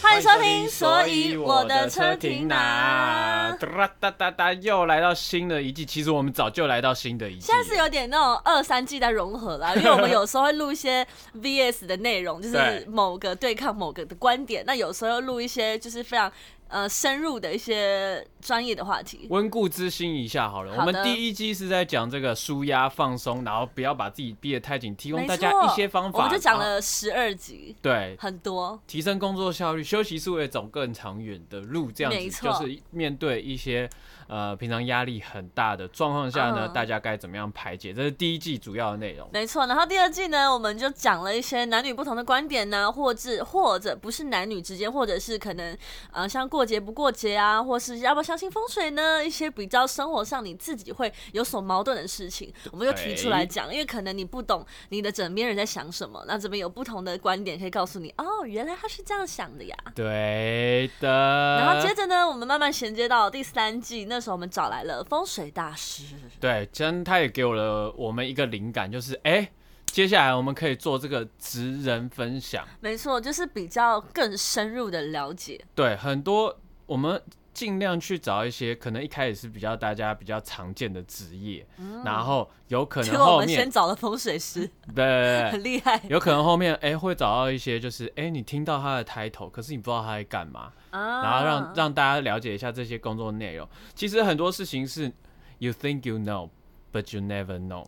欢迎收听，所以我的车停哪？哒哒哒哒，又来到新的一季。其实我们早就来到新的一季了，现在是有点那种二三季在融合啦，因为我们有时候会录一些 VS 的内容，就是某个对抗某个的观点，那有时候又录一些就是非常呃深入的一些专业的话题。温故知新一下好了。好我们第一季是在讲这个舒压放松，然后不要把自己逼得太紧，提供大家一些方法。我们就讲了十二集，对。很多。提升工作效率，休息是为了走更长远的路，这样子就是面对一些呃平常压力很大的状况下呢，嗯大家该怎么样排解？这是第一季主要的内容。没错，然后第二季呢，我们就讲了一些男女不同的观点呢，或者或者不是男女之间，或者是可能呃像过节不过节啊，或是要不要相信风水呢，一些比较生活上你自己会有所矛盾的事情，我们就提出来讲，因为可能你不懂你的枕边人在想什么，那这边有不同的观点可以告诉你，哦，原来他是这样想的呀。对的。然后接着呢，我们慢慢衔接到第三季，那时候我们找来了风水大师。对，真他也给我了我们一个灵感，就是哎、诶接下来我们可以做这个职人分享。没错，就是比较更深入的了解。对，很多我们尽量去找一些可能一开始是比较大家比较常见的职业，然后有可能后面们先找了风水师，对 很厉害有可能后面哎、会找到一些就是哎、诶你听到他的 title，可是你不知道他在干嘛，啊然后让让大家了解一下这些工作内容。其实很多事情是 you think you know，but you never know。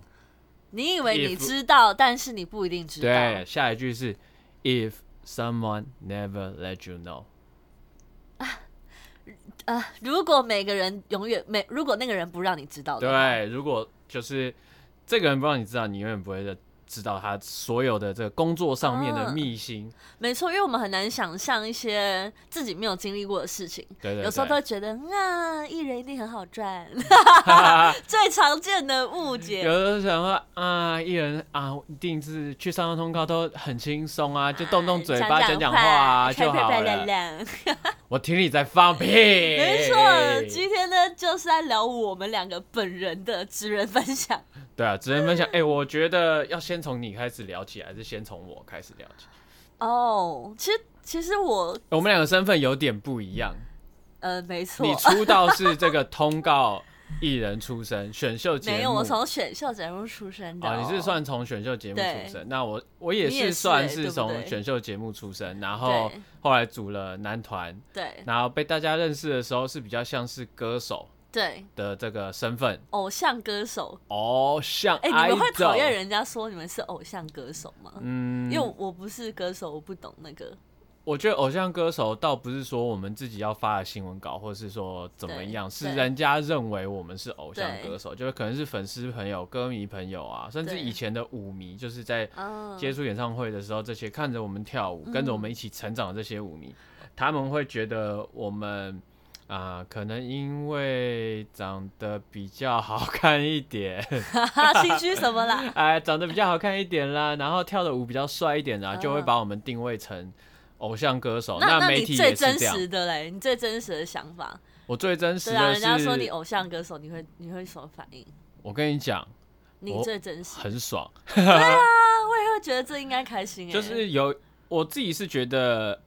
你以为你知道，但是你不一定知道。对，下一句是 if someone never let you know。呃，如果每个人永远每如果那个人不让你知道的，对，如果就是这个人不让你知道，你永远不会知道他所有的这个工作上面的嗯秘辛。没错，因为我们很难想象一些自己没有经历过的事情，对有时候都会觉得啊，艺人一定很好赚，最常见的误解。有的想说啊，艺人啊，一定是去上通告都很轻松啊，就动动嘴巴讲讲话啊就好漂了。亮。我听你在放屁。没错，今天呢就是在聊我们两个本人的职人分享。对啊，只能分享。哎、我觉得要先从你开始聊起，还是先从我开始聊起？哦，其实其实我我们两个身份有点不一样。呃没错，你出道是这个通告艺人出身，选秀节目。没有，我从选秀节目出身的、哦，你是算从选秀节目出身，那我我也是是算是从对选秀节目出身，然后对后来组了男团，对然后被大家认识的时候是比较像是歌手对的这个身份，偶像歌手。偶，像哎、你们会讨厌？人家说你们是偶像歌手吗？嗯，因为我不是歌手，我不懂那个。我觉得偶像歌手倒不是说我们自己要发的新闻稿，或是说怎么对样，是人家认为我们是偶像歌手，就是可能是粉丝朋友、歌迷朋友啊，甚至以前的舞迷，就是在嗯，接触演唱会的时候，这些看着我们跳舞、跟着我们一起成长的这些舞迷，他们会觉得我们啊、可能因为长得比较好看一点，哈哈，心虚什么啦？哎，长得比较好看一点啦，然后跳的舞比较帅一点啦，就会嗯把我们定位成偶像歌手。那媒体最真。实的嘞？你最真实的想法？我最真实的对啊，人家说你，偶像歌手，你会你会什么反应？我跟你讲，你最真实，很爽，对啊 我也会觉得这应该开心哎、就是有我自己是觉得，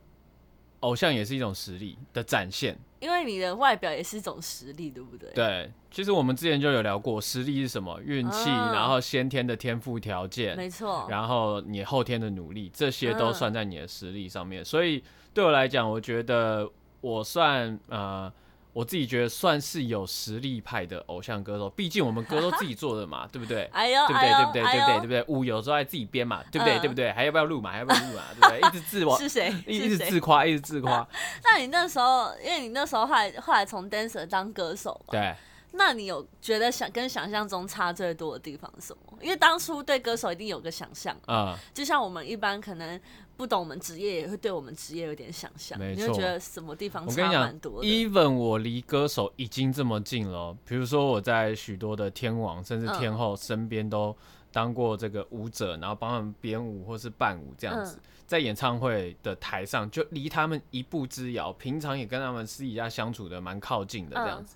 偶像也是一种实力的展现。因为你的外表也是一种实力，对不对？对，其实我们之前就有聊过，实力是什么？运气，嗯然后先天的天赋条件，没错。然后你后天的努力，这些都嗯算在你的实力上面。所以对我来讲，我觉得我算呃，我自己觉得算是有实力派的偶像歌手。毕竟我们歌都自己做的嘛，对不对？哎呦，对不对？对不对？对不对？对不对？舞有时候还自己编嘛，对不对？嗯对不对？还要不要录嘛？还要不要录嘛？对不对？一直自我，是谁？一一直？自夸，一直自夸。那你那时候，因为你那时候后来后来从 dancer 当歌手嘛，对，那你有觉得想跟想象中差最多的地方是什么？因为当初对歌手一定有个想象，嗯，就像我们一般可能不懂我们职业，也会对我们职业有点想象，你会觉得什么地方差蛮多的。，even 我离歌手已经这么近了哦，比如说我在许多的天王甚至嗯天后身边都当过这个舞者，然后帮他们编舞或是伴舞这样子，嗯在演唱会的台上就离他们一步之遥，平常也跟他们私底下相处的蛮靠近的这样嗯子。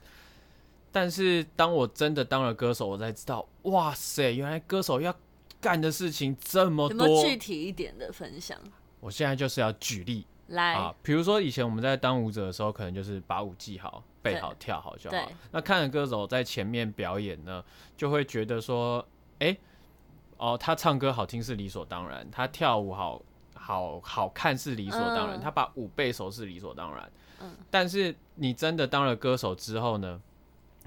但是当我真的当了歌手，我才知道，哇塞，原来歌手要干的事情这么多。有没有具体一点的分享？我现在就是要举例来，啊，比如说以前我们在当舞者的时候，可能就是把舞记好、背好、跳好就好。那看着歌手在前面表演呢，就会觉得说，哎、哦，他唱歌好听是理所当然，他跳舞好好好看是理所当然，嗯他把舞背熟是理所当然。嗯但是你真的当了歌手之后呢，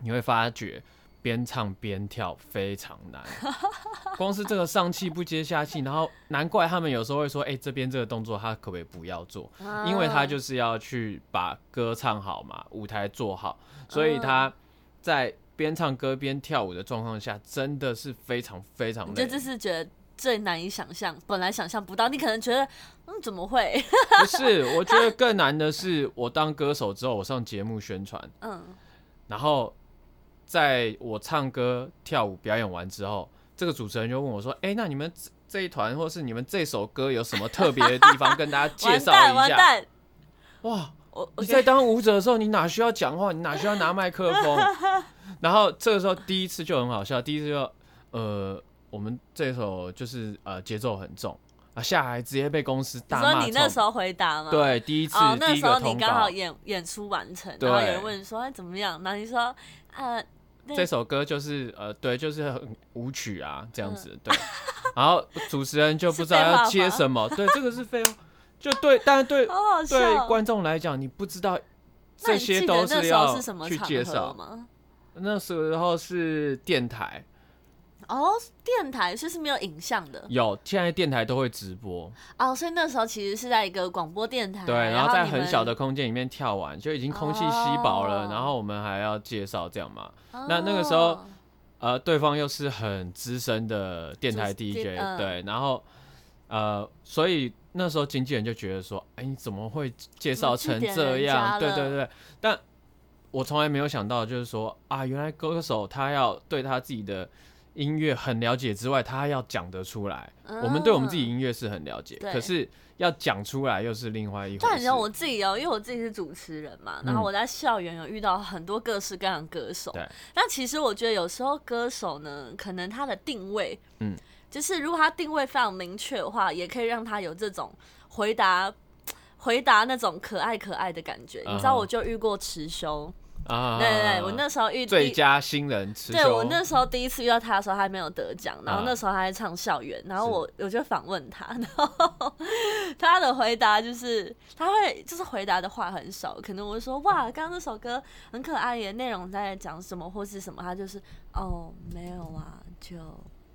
你会发觉边唱边跳非常难，光是这个上气不接下气，然后难怪他们有时候会说，哎、这边这个动作他可不可以不要做？因为他啊就是要去把歌唱好嘛，舞台做好，所以他在边唱歌边跳舞的状况下，真的是非常非常累。这是觉得最难以想象，本来想象不到，你可能觉得，嗯，怎么会？不是，我觉得更难的是，我当歌手之后，我上节目宣传，嗯，然后在我唱歌、跳舞、表演完之后，这个主持人就问我说：“哎、那你们这这一团或是你们这首歌有什么特别的地方，跟大家介绍，一下完蛋，？”哇！我我你在当舞者的时候，你哪需要讲话？你哪需要拿麦克风？然后这个时候第一次就很好笑，第一次就呃，我们这首就是呃节奏很重啊，下来直接被公司你大骂你那时候回答吗？。对第一次、哦，那时候你刚好，演演出完成，然后有人问说哎怎么样，然后你说呃，那这首歌就是呃对，就是很舞曲啊这样嗯子、对。然后主持人就不知道要接什么，对，这个是废话，就对，但是对。对观众来讲，你不知道这些都是什么去介绍。吗？那时候是电台。哦，电台所以是没有影像的。有，现在电台都会直播，哦，所以那时候其实是在一个广播电台，对，然然后在很小的空间里面跳完，就已经空气稀薄了，哦。然后我们还要介绍这样嘛，那那个时候哦呃，对方又是很资深的电台 DJ，、嗯。对，然后呃，所以那时候经纪人就觉得说，哎、你怎么会介绍成这样？对对对，但我从来没有想到，就是说啊，原来歌手他要对他自己的音乐很了解之外，他要讲得出来。我们对我们自己音乐是很了解，可是要讲出来又是另外一回事。但你知道我自己哦，因为我自己是主持人嘛，然后嗯我在校园有遇到很多各式各样的歌手。对。但其实我觉得有时候歌手呢，可能他的定位，嗯，就是如果他定位非常明确的话，也可以让他有这种回答。回答那种可爱可爱的感觉，你知道，我就遇过池修，啊，对对对，我那时候遇第最佳新人持对我那时候第一次遇到他的时候，他还没有得奖，然后啊。那时候他在唱校园，然后我我就访问他，然后他的回答就是他会就是回答的话很少，可能我就说哇，刚刚那首歌很可爱耶，内容在讲什么或是什么，他就是哦没有啊，就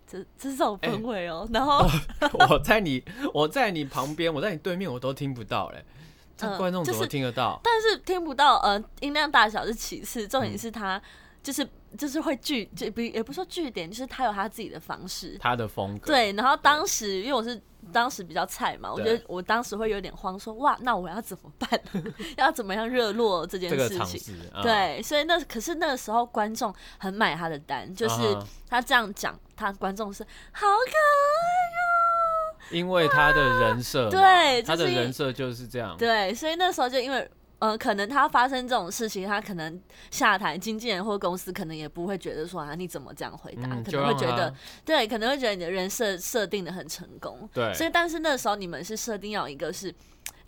这这是这种氛围哦，然后 我在你我在你旁边，我在你对面，我都听不到嘞。这嗯观众怎么就是听得到？但是听不到呃音量大小是其次，重嗯点是他就是就是会据就不也不是说据点，就是他有他自己的方式，他的风格，对，然后当时因为我是当时比较菜嘛，我觉得我当时会有点慌，说哇，那我要怎么办？要怎么样热络这件事情？对，所以那可是那个时候观众很买他的单，就是他这样讲，他观众是好可爱因为他的人设嘛，对他的人设就是这样哦。，对，所以那时候就因为。呃，可能他发生这种事情，他可能下台，经纪人或公司可能也不会觉得说啊，你怎么这样回答？嗯，可能会觉得，对，可能会觉得你的人设设定的很成功。对所以，但是那时候你们是设定要一个是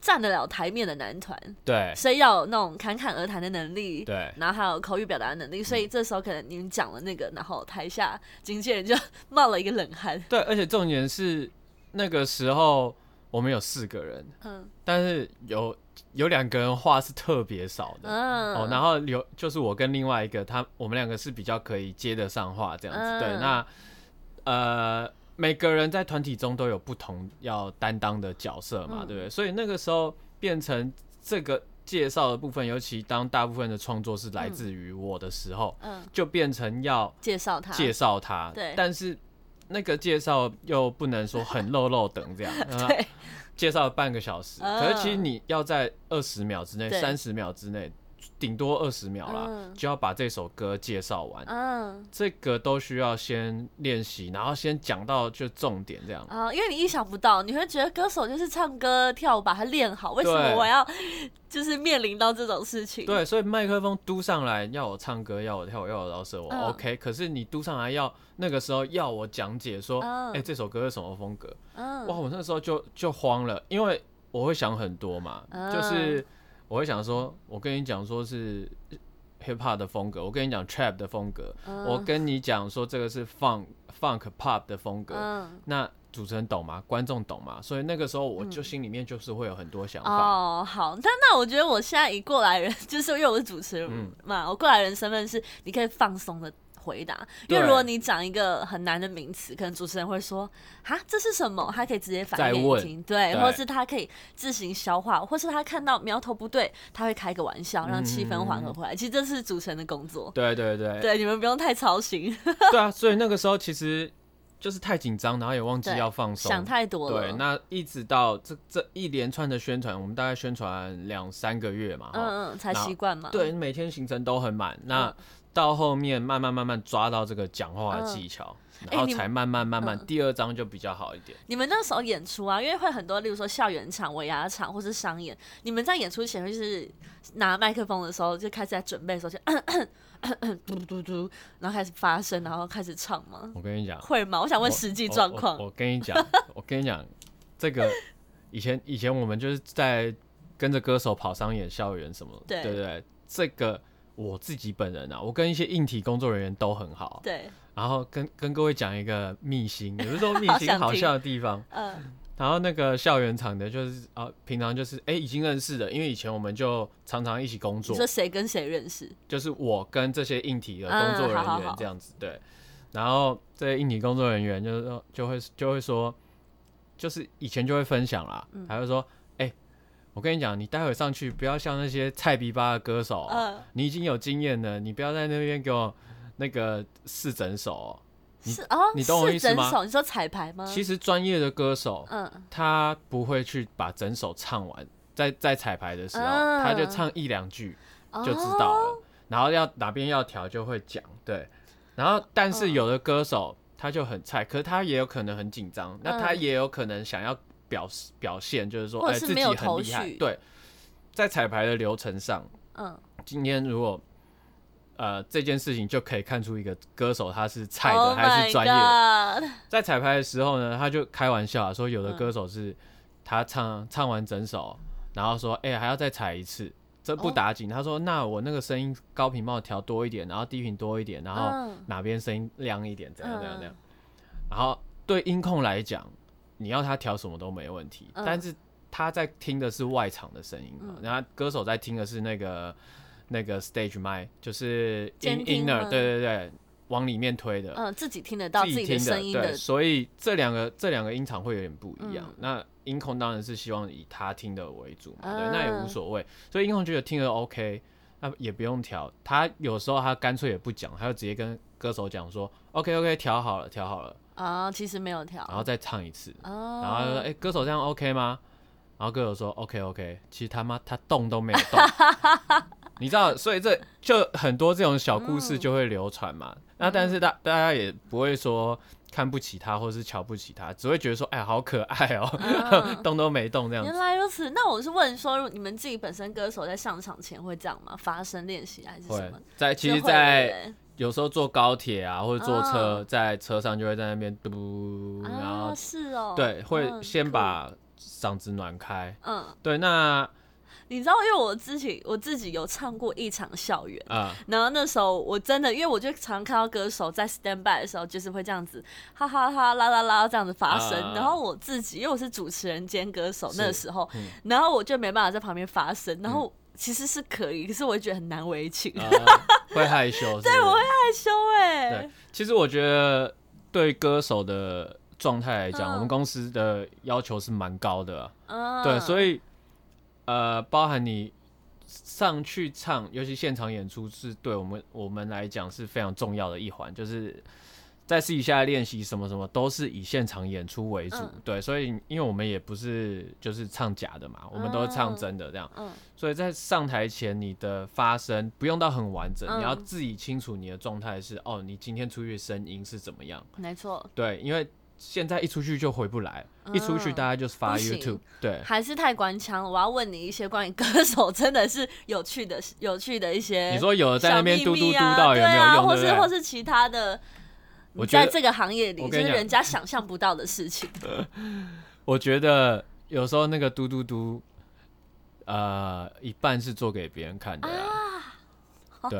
站得了台面的男团，对所以要有那种侃侃而谈的能力，对，然后还有口语表达的能力。所以这时候可能你们讲了那个，然后台下经纪人就冒了一个冷汗。对，而且重点是那个时候我们有四个人，嗯但是有有两个人话是特别少的。嗯，哦，然后有就是我跟另外一个他，我们两个是比较可以接得上话这样子。对，嗯那呃，每个人在团体中都有不同要担当的角色嘛，嗯对不对？所以那个时候变成这个介绍的部分，尤其当大部分的创作是来自于我的时候，嗯，就变成要介绍他，介绍他。对但是那个介绍又不能说很漏漏等这样。呃对，介绍了半个小时，嗯可是其实你要在二十秒之内、对三十秒之内顶多二十秒啦，嗯就要把这首歌介绍完。嗯这个都需要先练习，然后先讲到就重点这样。啊，因为你意想不到，你会觉得歌手就是唱歌跳舞把它练好，为什么我要就是面临到这种事情？对，所以麦克风嘟上来要我唱歌，要我跳舞，要我饶舌，我嗯 OK。可是你嘟上来要那个时候要我讲解说，哎、嗯这首歌是什么风格？嗯哇，我那时候就就慌了，因为我会想很多嘛，嗯就是我会想说，我跟你讲说是 hip hop 的风格，我跟你讲 trap 的风格，嗯我跟你讲说这个是 funk funk pop 的风格，嗯那主持人懂吗？观众懂吗？所以那个时候我就心里面就是会有很多想法。哦，好，那那我觉得我现在以过来人，就是因为我是主持人嗯嘛，我过来人身份是你可以放松的回答，因为如果你讲一个很难的名词，可能主持人会说哈这是什么，他可以直接反再问应给你听，对，对。或是他可以自行消化，或是他看到苗头不对，他会开个玩笑，让气氛缓和回来。其实这是主持人的工作，对对对。对，你们不用太操心，对啊！所以那个时候其实就是太紧张，然后也忘记要放松，想太多了。对，那一直到这这一连串的宣传，我们大概宣传两三个月嘛，嗯嗯，才习惯嘛。对，每天行程都很满。那到后面慢慢慢慢抓到这个讲话的技巧，然后才慢慢慢慢、嗯第二章就比较好一点。你们那时候演出啊，因为会很多，例如说校园场、尾牙场或是商演，你们在演出前会就是拿麦克风的时候就开始在准备的时候就嘟嘟嘟，然后开始发声，然后开始唱吗？我跟你讲，会吗？我想问实际状况。我跟你讲，我跟你讲，这个以前以前我们就是在跟着歌手跑商演、校园什么，对对对？这个我自己本人啊，我跟一些硬体工作人员都很好。对，然后跟跟各位讲一个秘辛，有的时候秘辛好笑的地方。嗯然后那个校园场的，就是啊，平常就是哎已经认识的，因为以前我们就常常一起工作你说，谁跟谁认识？就是我跟这些硬体的嗯工作人员这样子，对。然后这些硬体工作人员就是说就会就会说，就是以前就会分享啦，嗯还会说，哎、我跟你讲，你待会上去不要像那些菜逼吧的歌手哦、嗯，你已经有经验了，你不要在那边给我那个试整首是哦，你懂我意思吗你说彩排吗？其实专业的歌手，嗯，他不会去把整首唱完，在在彩排的时候，嗯。他就唱一两句哦。就知道了，然后要哪边要调就会讲，对。然后但是嗯。有的歌手他就很菜，可是他也有可能很紧张，那他嗯。也有可能想要表示表现，就是说，哎、自己很厉害。对，在彩排的流程上，嗯，今天如果呃这件事情就可以看出一个歌手他是菜的 Oh 还是专业的。在彩排的时候呢，他就开玩笑啊说，有的嗯歌手是他唱唱完整首，然后说，哎、还要再踩一次，这不哦打紧。他说，那我那个声音高频帮我调多一点，然后低频多一点，然后嗯哪边声音亮一点，怎样怎样嗯怎样。然后对音控来讲，你要他调什么都没问题，嗯但是他在听的是外场的声音嘛，嗯然后歌手在听的是那个那个 stage mic，就是 in inner，对对对，往里面推的。嗯，自己听得到自己的声音的，所以这两个这两个音场会有点不一样。嗯那音控当然是希望以他听的为主嘛，对，嗯那也无所谓。所以音控觉得听得 OK，那也不用调。他有时候他干脆也不讲，他就直接跟歌手讲说 OK OK 调好了，调好了，啊，其实没有跳，然后再唱一次。哦，然后他就说：“哎、歌手这样 OK 吗？”然后歌手说：“OK OK。”其实他妈他动都没有动，你知道，所以这就很多这种小故事就会流传嘛。那但是大大家也不会说看不起他或是瞧不起他，只会觉得说：“哎，好可爱哦、嗯 动都没动这样原子。来如此，那我是问说，你们自己本身歌手在上场前会这样吗？发声练习还是什么？在其实，在对有时候坐高铁啊，或者坐车，嗯在车上就会在那边嘟，然后啊，是哦，对，会嗯先把嗓子暖开。嗯，对，那你知道，因为我自己我自己有唱过一场校园。啊、然后那时候我真的，因为我就常看到歌手在 stand by 的时候，就是会这样子哈哈哈啦啦啦这样子发声。啊然后我自己，因为我是主持人兼歌手，是那时候，嗯然后我就没办法在旁边发声。然后其实是可以，可是我会觉得很难为情，啊 会害羞，对我会害羞哎、对，其实我觉得对歌手的状态来讲，嗯。我们公司的要求是蛮高的啊、嗯，对，所以以呃，包含你上去唱，尤其现场演出，是对我们我们来讲是非常重要的一环，就是在私底下练习什么什么都是以现场演出为主，嗯对，所以因为我们也不是就是唱假的嘛，我们都是唱真的这样，嗯所以在上台前你的发声不用到很完整，嗯你要自己清楚你的状态是哦，你今天出去声音是怎么样，没错，对，因为现在一出去就回不来，一出去嗯大家就是发 YouTube，对，还是太官腔了。我要问你一些关于歌手真的是有趣的、有趣的一些你说有的在那边嘟嘟嘟到有没有用，或？是或是其他的，我觉得在这个行业里，就是人家想象不到的事情。我觉得有时候那个嘟嘟嘟，呃，一半是做给别人看的啊，对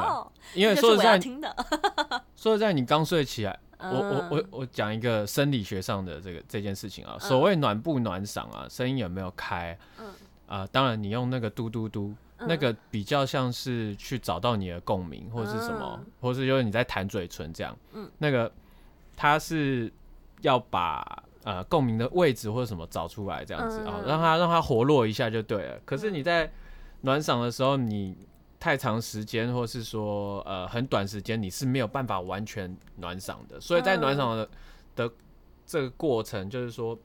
因为说实在，听的。说实在，你刚睡起来，我我嗯我我讲一个生理学上的这个这件事情啊，嗯。所谓暖不暖嗓啊，声音有没有开，嗯。啊、当然你用那个嘟嘟嘟，嗯。那个比较像是去找到你的共鸣，或者是什么，嗯。或是就是你在弹嘴唇这样，嗯。那个它是要把呃共鸣的位置或者什么找出来，这样子啊、嗯让它让它活络一下就对了。可是你在暖嗓的时候，你太长时间，或是说呃很短时间，你是没有办法完全暖嗓的。所以在暖嗓的、的这个过程，就是说，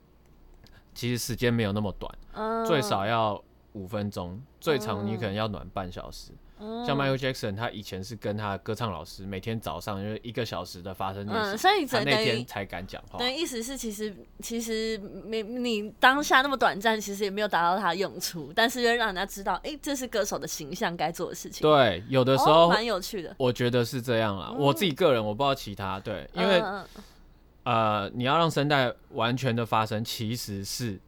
其实时间没有那么短，嗯最少要五分钟，最长你可能要暖半小时。嗯像 Michael Jackson，他以前是跟他的歌唱老师每天早上就是一个小时的发声练嗯，习，所以他那天才敢讲话。等意思是，其实其实没你当下那么短暂，其实也没有达到他的用处，但是又让人家知道，哎、这是歌手的形象该做的事情。对，有的时哦候蛮有趣的，我觉得是这样啦。我自己个人我不知道其他，对，因为呃，你要让声带完全的发声，其实是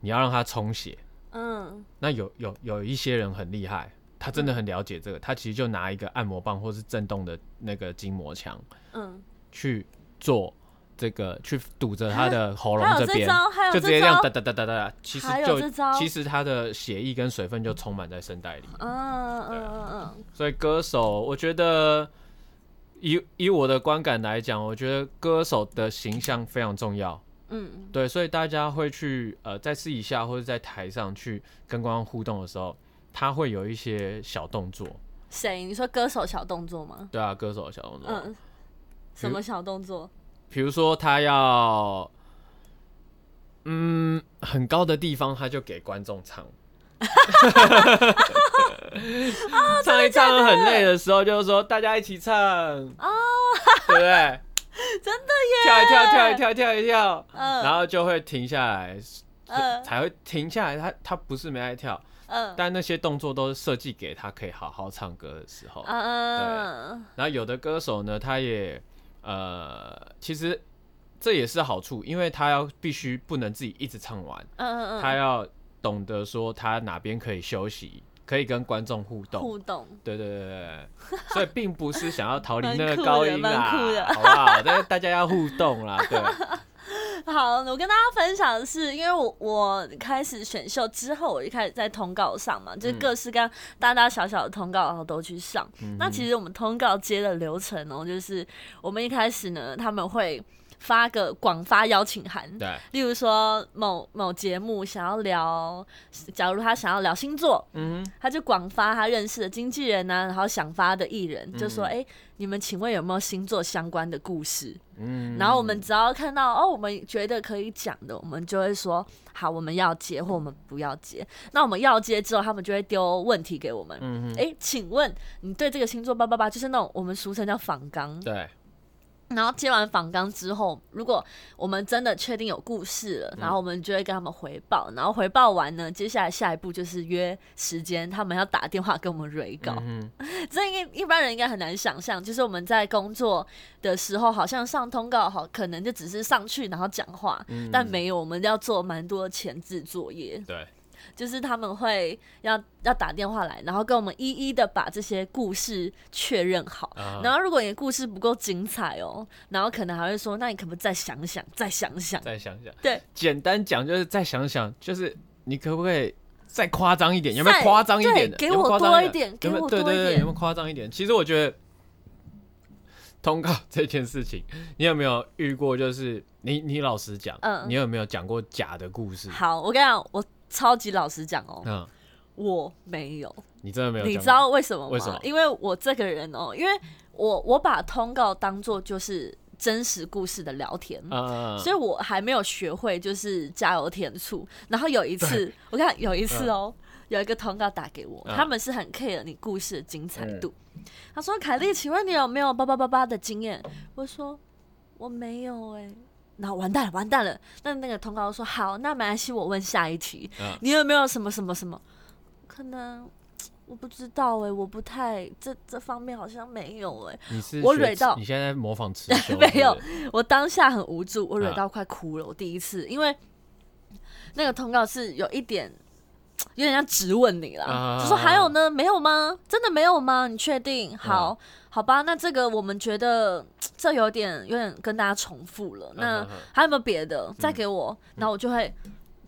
你要让它充血。嗯那有有有一些人很厉害，他真的很了解这个，他其实就拿一个按摩棒或是震动的那个筋膜枪嗯，去做这个，去堵着他的喉咙这边，就直接这样哒，哒哒哒哒，其实就，其实他的血液跟水分就充满在声带里。嗯嗯嗯嗯所以歌手，我觉得以以我的观感来讲，我觉得歌手的形象非常重要。嗯对，所以大家会去呃，在私底下或者在台上去跟观众互动的时候，他会有一些小动作。谁？你说歌手小动作吗？对啊，歌手小动作，嗯，什么小动作？比如说他要嗯很高的地方，他就给观众唱。唱一唱很累的时候，就是说大家一起唱啊，对不对？真的耶！跳一跳，跳一跳，跳一跳，嗯，然后就会停下来，嗯才会停下来。他他不是没爱跳，嗯但那些动作都是设计给他可以好好唱歌的时候。嗯然后有的歌手呢，他也呃，其实这也是好处，因为他要必须不能自己一直唱完，嗯嗯，他要懂得说他哪边可以休息，可以跟观众互动。互动，对对对对对，所以并不是想要逃离 那个高音啦，好不好？但是大家要互动啦，对。好，我跟大家分享的是，因为我我开始选秀之后，我就开始在通告上嘛，就各式各样大大小小的通告，然后都去上。嗯那其实我们通告接的流程哦，就是我们一开始呢，他们会发个广发邀请函，对，例如说某某节目想要聊，假如他想要聊星座，嗯，他就广发他认识的经纪人呢、然后想发的艺人，就说：“嗯哎、你们请问有没有星座相关的故事？”嗯，然后我们只要看到哦，我们觉得可以讲的，我们就会说好，我们要接或我们不要接。那我们要接之后，他们就会丢问题给我们。嗯哼，哎、请问你对这个星座八八八，就是那种我们俗称叫仿纲。对，然后接完访纲之后，如果我们真的确定有故事了，然后我们就会跟他们回报，然后回报完呢，接下来下一步就是约时间，他们要打电话跟我们蕊稿。嗯哼，这一一般人应该很难想象，就是我们在工作的时候，好像上通告好，可能就只是上去然后讲话，嗯。但没有，我们要做蛮多前置作业，对，就是他们会要要打电话来，然后跟我们一一的把这些故事确认好。啊然后，如果你的故事不够精彩哦，然后可能还会说，那你可不可以再想想，再想想？再想想，对，简单讲就是再想想，就是你可不可以再夸张一点？有没有夸张一点的？给我多一点给我多一点有没有夸张一点？其实我觉得通告这件事情，你有没有遇过？就是你你老实讲，嗯你有没有讲过假的故事？好，我跟你讲，我超级老实讲哦，嗯，我没有。你真的没有？你知道为什么吗？为什么因为我这个人哦，因为我我把通告当做就是真实故事的聊天。嗯，所以我还没有学会就是加油添醋。然后有一次，我看有一次哦、有一个通告打给我，嗯他们是很 care 你故事的精彩度。他说：“凯莉，请问你有没有八八八八的经验？”我说：“我没有哎、然后完蛋了，完蛋了。那那个通告说：“好，那没关系，我问下一题，嗯你有没有什么什么什么？可能我不知道哎、我不太这这方面好像没有哎、你是我蕊到你现在在模仿词 没有我当下很无助，我啊惹到快哭了。我第一次，因为那个通告是有一点有点像质问你啦，啊就说还有呢，没有吗？真的没有吗？你确定？好，好吧，那这个我们觉得这有点有点跟大家重复了。那还有没有别的？再给我，然后我就会。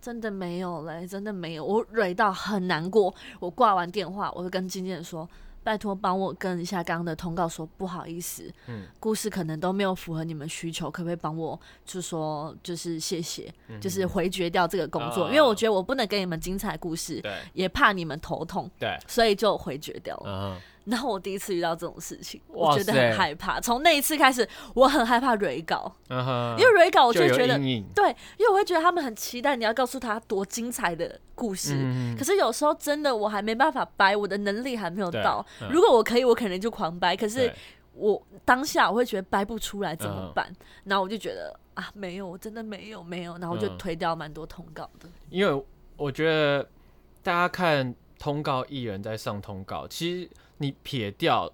真的没有嘞，真的没有，我蕊到很难过。我挂完电话，我就跟经纪人说：“拜托帮我跟一下刚刚的通告说，不好意思，嗯故事可能都没有符合你们需求，可不可以帮我就说就是谢谢，就是回绝掉这个工作，啊因为我觉得我不能给你们精彩故事，对也怕你们头痛，对，所以就回绝掉了。嗯然后我第一次遇到这种事情，我觉得很害怕。从那一次开始，我很害怕蕊稿，因为蕊稿我就觉得对，因为我会觉得他们很期待你要告诉他多精彩的故事。嗯可是有时候真的我还没办法掰，我的能力还没有到。嗯如果我可以，我可能就狂掰。可是我当下我会觉得掰不出来怎么嗯办？然后我就觉得啊，没有，我真的没有，没有。然后我就嗯推掉蛮多通告的。因为我觉得大家看通告艺人在上通告，其实你撇掉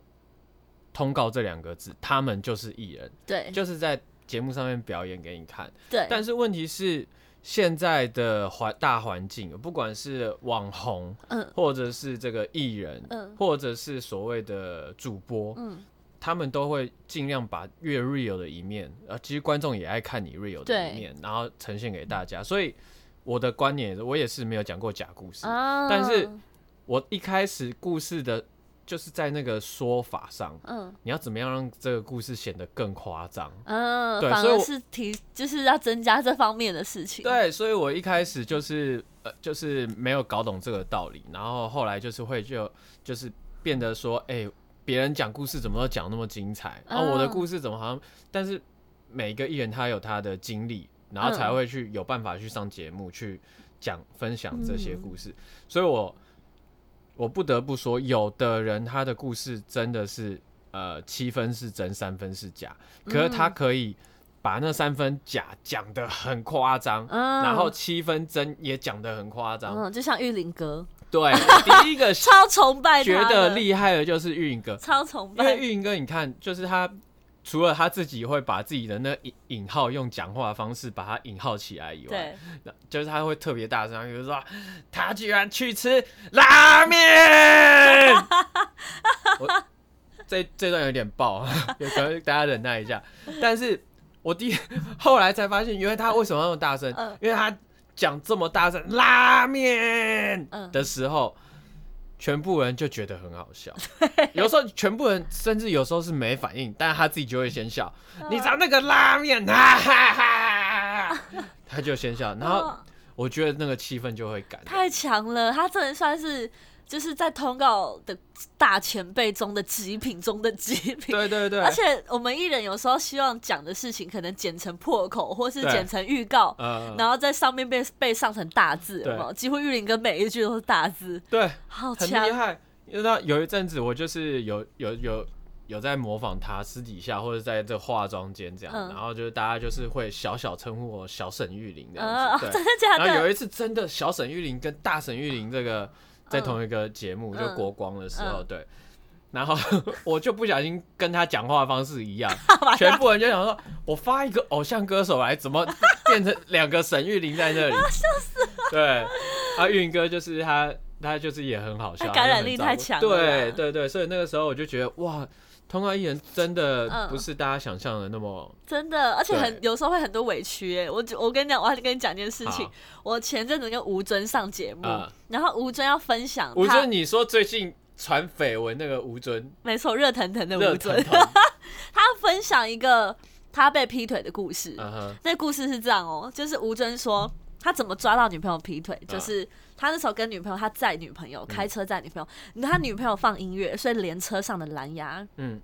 通告这两个字，他们就是艺人，对就是在节目上面表演给你看。对，但是问题是，现在的环大环境，不管是网红，嗯或者是这个艺人，嗯或者是所谓的主播，嗯，他们都会尽量把越 real 的一面，呃，其实观众也爱看你 real 的一面，然后呈现给大家。所以我的观念我也是没有讲过假故事。啊，但是我一开始故事的，就是在那个说法上，嗯你要怎么样让这个故事显得更夸张？嗯，反而对所以我是提就是要增加这方面的事情。对，所以我一开始就是呃，就是没有搞懂这个道理，然后后来就是会就就是变得说，哎、别人讲故事怎么都讲那么精彩，啊，我的嗯故事怎么好像？但是每一个艺人他有他的经历，然后才嗯会去有办法去上节目去讲分享这些嗯故事，所以我我不得不说，有的人他的故事真的是呃七分是真，三分是假，可是他嗯可以把那三分假讲的很夸张。嗯，然后七分真也讲的很夸张。嗯，就像玉林哥，对，第一个 超崇拜他觉的，得厉害的就是玉云哥，超崇拜因为。玉云哥，你看，就是他除了他自己会把自己的那引引号用讲话的方式把它引号起来以外，对，那就是他会特别大声，比如说他居然去吃拉面，我这这段有点爆，有可能大家忍耐一下。但是我第后来才发现，原来他为什么要那么大声，嗯因为他讲这么大声拉面嗯的时候。全部人就觉得很好笑，有时候全部人甚至有时候是没反应，但是他自己就会先笑。嗯。你知道那个拉面，哈哈哈，他就先笑，然后哦我觉得那个气氛就会感。太强了，他真的算是就是在通告的大前辈中的极品中的极品。对对对，而且我们艺人有时候希望讲的事情，可能剪成破口，或是剪成预告，呃，然后在上面被被上成大字，有对？几乎玉林跟每一句都是大字，对，好很厉强。害。因为那有一阵子我就是有有有有在模仿他私底下或者在这化妆间这样，嗯然后就是大家就是会小小称呼我小沈玉林这呃样，子，对。真的假的？然后有一次真的小沈玉林跟大沈玉林这个在同一个节目，嗯就国光的时候，嗯对。然后 我就不小心跟他讲话的方式一样，全部人就想说，我发一个偶像歌手来，怎么变成两个沈玉玲在那里？笑死了。对，啊，玉林哥就是他，他就是也很好笑，感染力太强对对对，所以那个时候我就觉得哇，通告艺人真的嗯不是大家想象的那么真的，而且很有时候会很多委屈耶。我就我跟你讲，我还跟你讲一件事情。我前阵子跟吴尊上节目，嗯然后吴尊要分享他吴尊，你说最近传绯闻那个吴尊，没错，热腾腾的热吴尊，他分享一个他被劈腿的故事。那故事是这样哦、就是吴尊说他怎么抓到女朋友劈腿，就是他那时候跟女朋友，他载女朋友，开车载女朋友，他女朋友放音乐，所以连车上的蓝牙，嗯。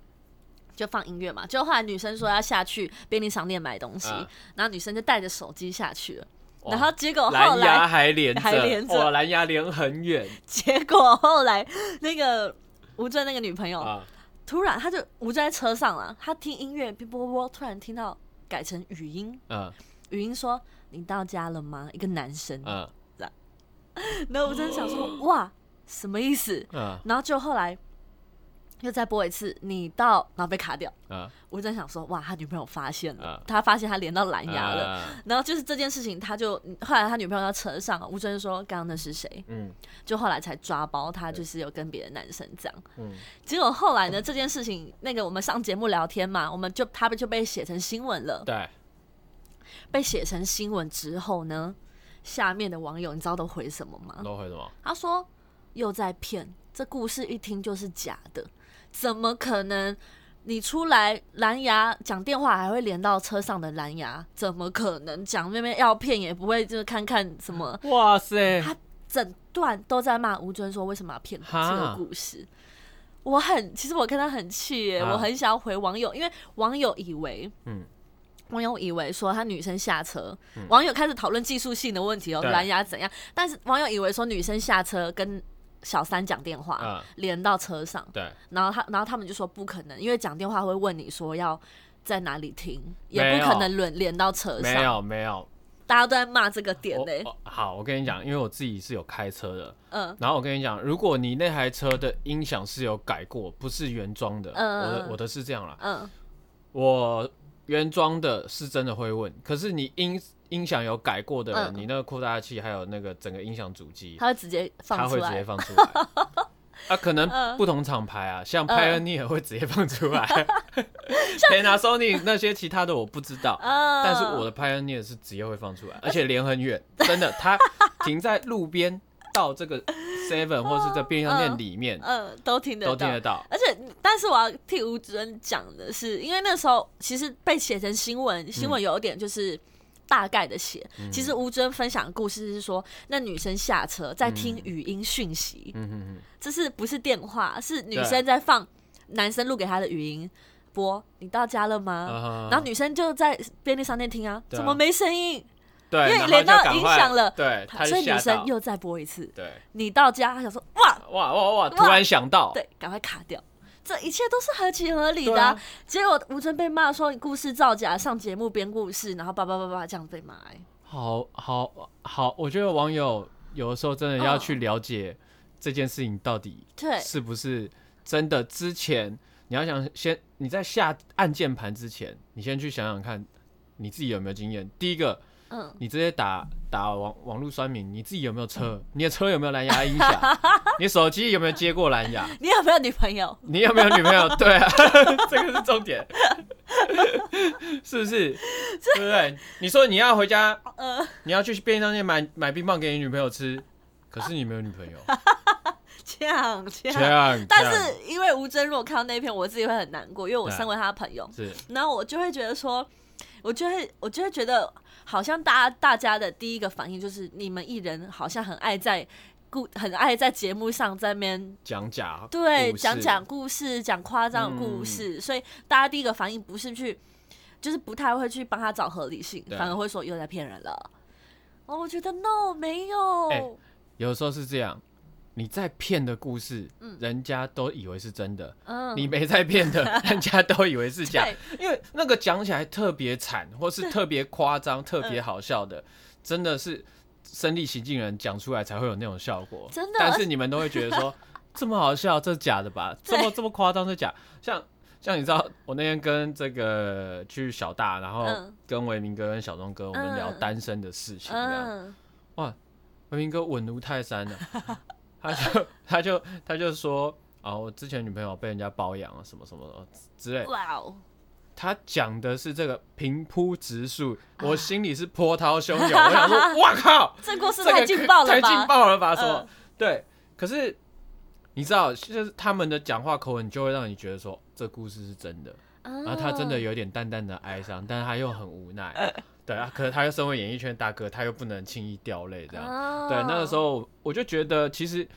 就放音乐嘛。就后来女生说要下去便利商店买东西，嗯。然后女生就带着手机下去了。然后结果后蓝牙来，还连着，还连着。哇，蓝牙连很远。结果后来那个吴尊那个女朋友，啊，突然他就吴尊在车上了，他听音乐哔啵啵，突然听到改成语音，嗯。语音说：“你到家了吗？”一个男生，嗯然后吴尊想说：“哇，什么意思？”嗯然后就后来又再播一次，你到，然后被卡掉。嗯，吴尊想说：“哇，他女朋友发现了，嗯他发现他连到蓝牙了。了，然后就是这件事情，他就后来他女朋友在车上，吴尊就说：“刚刚那是谁嗯？”就后来才抓包，他就是有跟别的男生这样。嗯结果后来呢，这件事情，那个我们上节目聊天嘛，我们就他们就被写成新闻了。对，被写成新闻之后呢，下面的网友你知道都回什么吗？都回什么？他说又在骗，这故事一听就是假的，怎么可能？你出来蓝牙讲电话还会连到车上的蓝牙，怎么可能？讲妹妹要骗也不会，就是看看什么，哇塞，他整段都在骂吴尊说为什么要骗哈这个故事。我很，其实我看他很气耶，啊我很想要回网友，因为网友以为，嗯网友以为说他女生下车，网友开始讨论技术性的问题哦，对。蓝牙怎样？但是网友以为说女生下车跟小三讲电话，嗯，连到车上，对，然后他，然后他们就说不可能，因为讲电话会问你说要在哪里听，也不可能连连到车上。没上。有没有，大家都在骂这个点我呢、哦好，我跟你讲，因为我自己是有开车的，嗯。然后我跟你讲，如果你那台车的音响是有改过，不是原装的，嗯我嗯。的我的是这样啦，嗯，我原装的是真的会问，可是你音音响有改过的人，嗯你那个扩大器还有那个整个音响主机，它会直接它放出来会直接。放出来。啊，可能嗯不同厂牌啊，像嗯 Pioneer 会直接放出来，Panasonic 那些其他的我不知道，嗯，但是我的 Pioneer 是直接会放出来，而且连很远，真的，它停在路边到这个 Seven 或是这便利商店里面嗯都听得到都听得。到。而且，但是我要替吴主任讲的是，因为那时候其实被写成新闻，新闻有一点就是大概的写。嗯其实吴主任分享的故事是说，那女生下车在听语音讯息，嗯嗯嗯，这是不是电话？是女生在放男生录给她的语音播。你到家了吗？啊然后女生就在便利商店听啊怎么没声音？对，连到音就赶快响了对，所以女生又再播一次。对，你到家，她想说哇，哇哇哇，突然想到，对，赶快卡掉。这一切都是合情合理的、结果吴尊被骂说你故事造假，上节目编故事，然后叭叭叭叭这样被骂、欸。好好好，我觉得网友有的时候真的要嗯去了解这件事情到底对，是不是真的。之前你要想先你在下按键盘之前，你先去想想看你自己有没有经验。第一个，嗯，你直接打打网网络酸民，你自己有没有车？你的车有没有蓝牙音响？你手机有没有接过蓝牙？你有没有女朋友？你有没有女朋友？对啊，这个是重点，是不是？对不对？你说你要回家，呃，你要去便利商店买买冰棒给你女朋友吃，可是你没有女朋友，这样这这样。但是因为吴尊，如果看到那篇，我自己会很难过，因为我身为他的朋友，是然后我就会觉得说，我就会我就会觉得，好像大家大家的第一个反应就是，你们艺人好像很爱在故很爱在节目上在那边讲假，对，讲讲故事，讲夸张的故事，所以大家第一个反应不是去，就是不太会去帮他找合理性，反而会说又在骗人了。哦，我觉得 no 没有，哎有时候是这样。你在骗的故事，嗯人家都以为是真的；嗯，你没在骗的，人家都以为是假。因为那个讲起来特别惨，或是 特别夸张、特嗯别好笑的，真的是身历其境人讲出来才会有那种效果。真的但是你们都会觉得说 这么好笑，这是假的吧？这么这么夸张，这假？像像你知道，我那天跟这个去小大，然后嗯跟维明哥跟小钟哥我们聊嗯单身的事情，这样。嗯，维明哥稳如泰山的，他就他就他就说啊，我之前女朋友被人家包养啊，什么什么的之类。哇哦，他讲的是这个平铺直述，啊我心里是波涛汹涌。我想说，哇靠，这故事太劲爆了太劲？爆了吧？什么嗯？对，可是你知道，就是他们的讲话口吻就会让你觉得说，这故事是真的。然然后他真的有点淡淡的哀伤，但是他又很无呃奈。对啊，可是他又身为演艺圈大哥，他又不能轻易掉泪这样。样对，那个时候我就觉得，其实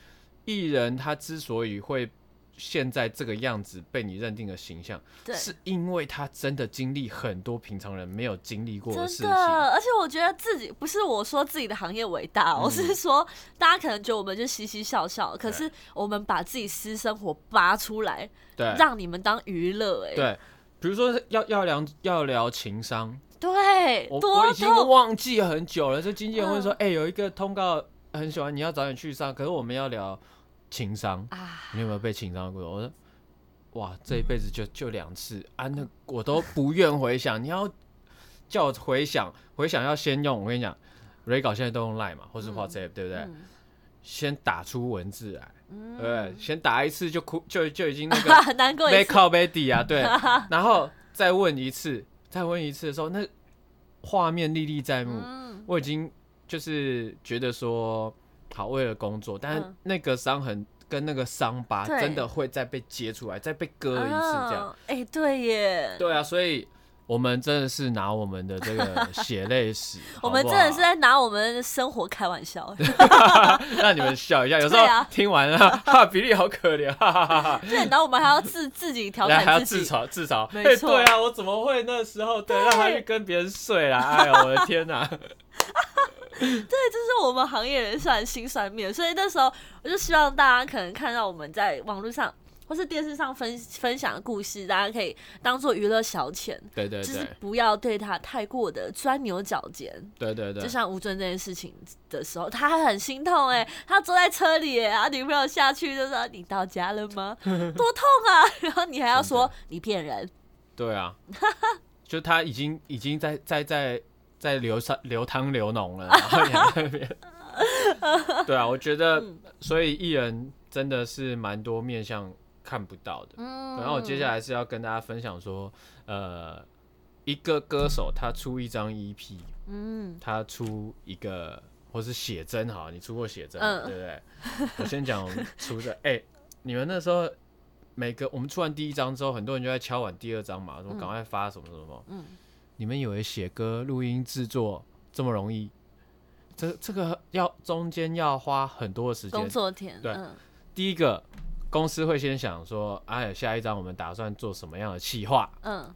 艺人他之所以会现在这个样子被你认定的形象，对，是因为他真的经历很多平常人没有经历过的事真情。的，而且我觉得自己不是我说自己的行业伟大，我嗯是说大家可能觉得我们就嘻嘻笑笑，可是我们把自己私生活扒出来，对让你们当娱乐，哎，对，比如说要要聊要聊情商，对，我已经痛，忘记很久了。这经纪人会说：“嗯哎、有一个通告很喜欢，你要早点去上。”可是我们要聊情商，啊，你有没有被情商过？我说：“哇，这一辈子就就两次啊，那我都不愿回想。你要叫我回想，回想要先用。我跟你讲，Ray 稿现在都用 Line 嘛，或是嗯 WhatsApp，、对不对？嗯先打出文字来，嗯对不对？先打一次就哭，就就已经那个 难过一次，被靠背底啊，对，然后再问一次，再问一次的时候，那画面历历在目，嗯，我已经就是觉得说，好为了工作，但那个伤痕跟那个伤疤真的会再被揭出来，再被割一次这样。啊，哎，对耶，对啊，所以我们真的是拿我们的这个 血泪史，我们真的是在拿我们的生活开玩笑，让你们笑一下。有时候听完了，哈，比利好可怜，哈哈哈哈。对，然后我们还要自自己调侃自己，自嘲自嘲，哎没错对啊，我怎么会那时候对让他去跟别人睡啦？哎呦，我的天哪！这是我们行业人算心酸面，所以那时候我就希望大家可能看到我们在网络上或是电视上分分享的故事，大家可以当做娱乐消遣，对对就是不要对他太过的钻牛角尖。对对对，就像吴尊这件事情的时候，他还很心痛哎、他坐在车里哎、啊，女朋友下去就说你到家了吗？多痛啊！然后你还要说你骗人，对啊，就他已经已经在在在在流上流汤流脓了，然后你还在那边。对啊，我觉得，嗯所以艺人真的是蛮多面向看不到的。嗯然后我接下来是要跟大家分享说，呃，一个歌手他出一张 EP，嗯他出一个或是写真哈，你出过写真，嗯对不对？我先讲出的，哎、你们那时候每个我们出完第一张之后，很多人就在敲碗第二张嘛，说嗯赶快发什么什么。嗯，你们以为写歌、录音、制作这么容易？这这个要中间要花很多的时间工。作天，对嗯第一个，公司会先想说，哎，下一张我们打算做什么样的企划？嗯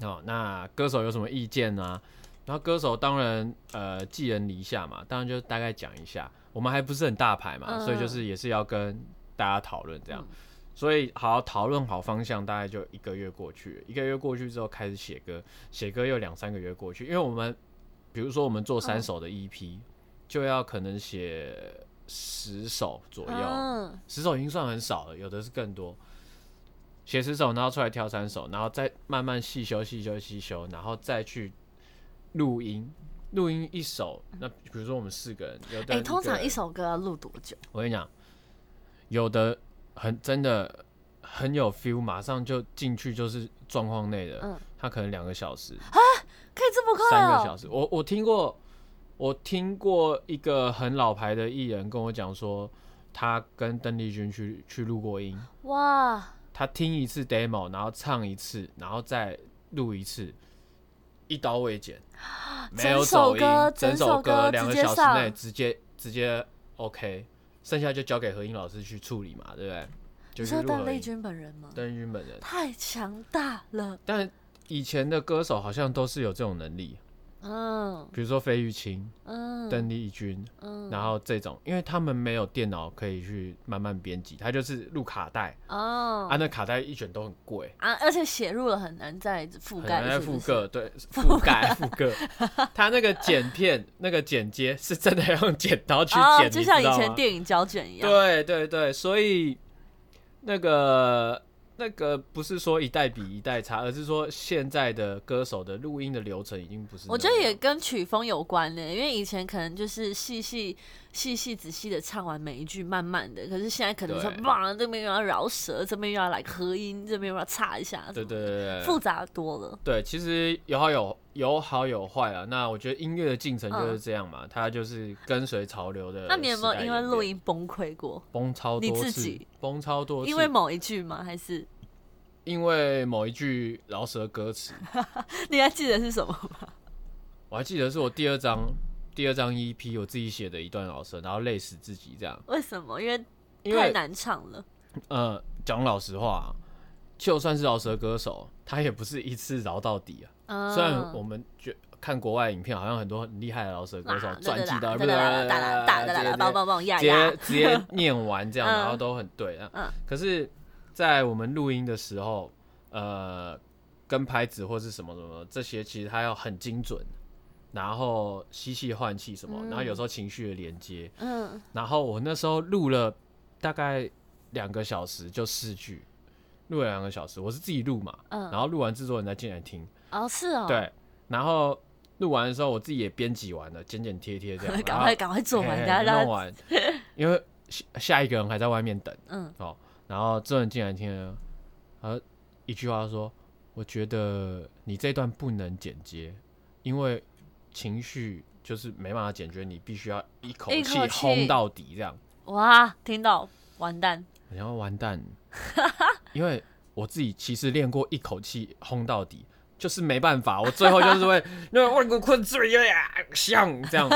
哦，那歌手有什么意见呢、然后歌手当然呃寄人篱下嘛，当然就大概讲一下。我们还不是很大牌嘛，嗯所以就是也是要跟大家讨论这样。嗯所以好讨论好方向，大概就一个月过去。一个月过去之后开始写歌，写歌又两三个月过去，因为我们比如说我们做三首的 EP，、就要可能写十首左右。嗯十首已经算很少了，有的是更多。写十首，然后出来挑三首，然后再慢慢细修、细修、细修，然后再去录音。录音一首，那比如说我们四个人，有的哎、人通常一首歌要录多久？我跟你讲，有的很真的很有 feel，马上就进去就是状况内的，嗯他可能两个小时啊、可以这么快哦、三个小时。我我听过，我听过一个很老牌的艺人跟我讲说，他跟邓丽君去去录过音，哇，他听一次 demo，然后唱一次，然后再录一次，一刀未剪，没有首走音歌，整整首歌歌两个小时内直接直接 OK，剩下就交给何英老师去处理嘛，对不对？就你是录何英，说邓丽君本人吗？邓丽君本人，太强大了，但以前的歌手好像都是有这种能力，嗯。比如说费玉清、嗯。邓丽君，嗯，然后这种，因为他们没有电脑可以去慢慢编辑，他就是录卡带，哦。啊，那卡带一卷都很贵。啊，而且写入了很难再覆盖，很难再是不是？复刻，对，覆盖。覆盖。他那个剪片、那个剪接是真的要用剪刀去哦，剪，就像以前电影胶卷一样，对对对，所以那个那个不是说一代比一代差，而是说现在的歌手的录音的流程已经不是。我觉得也跟曲风有关呢，因为以前可能就是细细细细仔细的唱完每一句，慢慢的，可是现在可能说对哇，这边又要饶舌，这边又要来合音，这边又要插一下，对对对对复杂多了。对，其实有好有有好有坏啊。那我觉得音乐的进程就是嗯这样嘛，它就是跟随潮流的。那你有没有因为录音崩溃过？崩超多你次？自己崩超多次，因为某一句吗？还是因为某一句饶舌歌词，你还记得是什么吗？我还记得是我第二张第二张 EP 我自己写的一段饶舌，然后累死自己这样。为什么？因为太难唱了。呃，讲老实话，就算是饶舌歌手，他也不是一次饶到底啊。嗯虽然我们觉看国外影片，好像很多很厉害的饶舌歌手啊转机的，哒哒哒哒哒哒哒，棒棒棒呀直接，直接念完这样，嗯 然后都很对啊。嗯可是，在我们录音的时候，呃，跟拍子或是什么什么这些，其实他要很精准，然后吸气换气什么，嗯。然后有时候情绪的连接，嗯。然后我那时候录了大概两个小时，就四句，录了两个小时，我是自己录嘛，嗯，然后录完制作人再进来听，哦是哦，，对，然后录完的时候我自己也编辑完了，剪剪贴贴这样，赶快赶快做完，嘿大家大家嘿弄完，因为下下一个人还在外面等嗯。哦，然后这人进来听了，然后一句话说，我觉得你这段不能剪接，因为情绪就是没办法解决，你必须要一口气一口气轰到底这样。哇，听到完蛋，然后完蛋，因为我自己其实练过一口气轰到底，就是没办法，我最后就是会 那个外国困罪呀，像这样，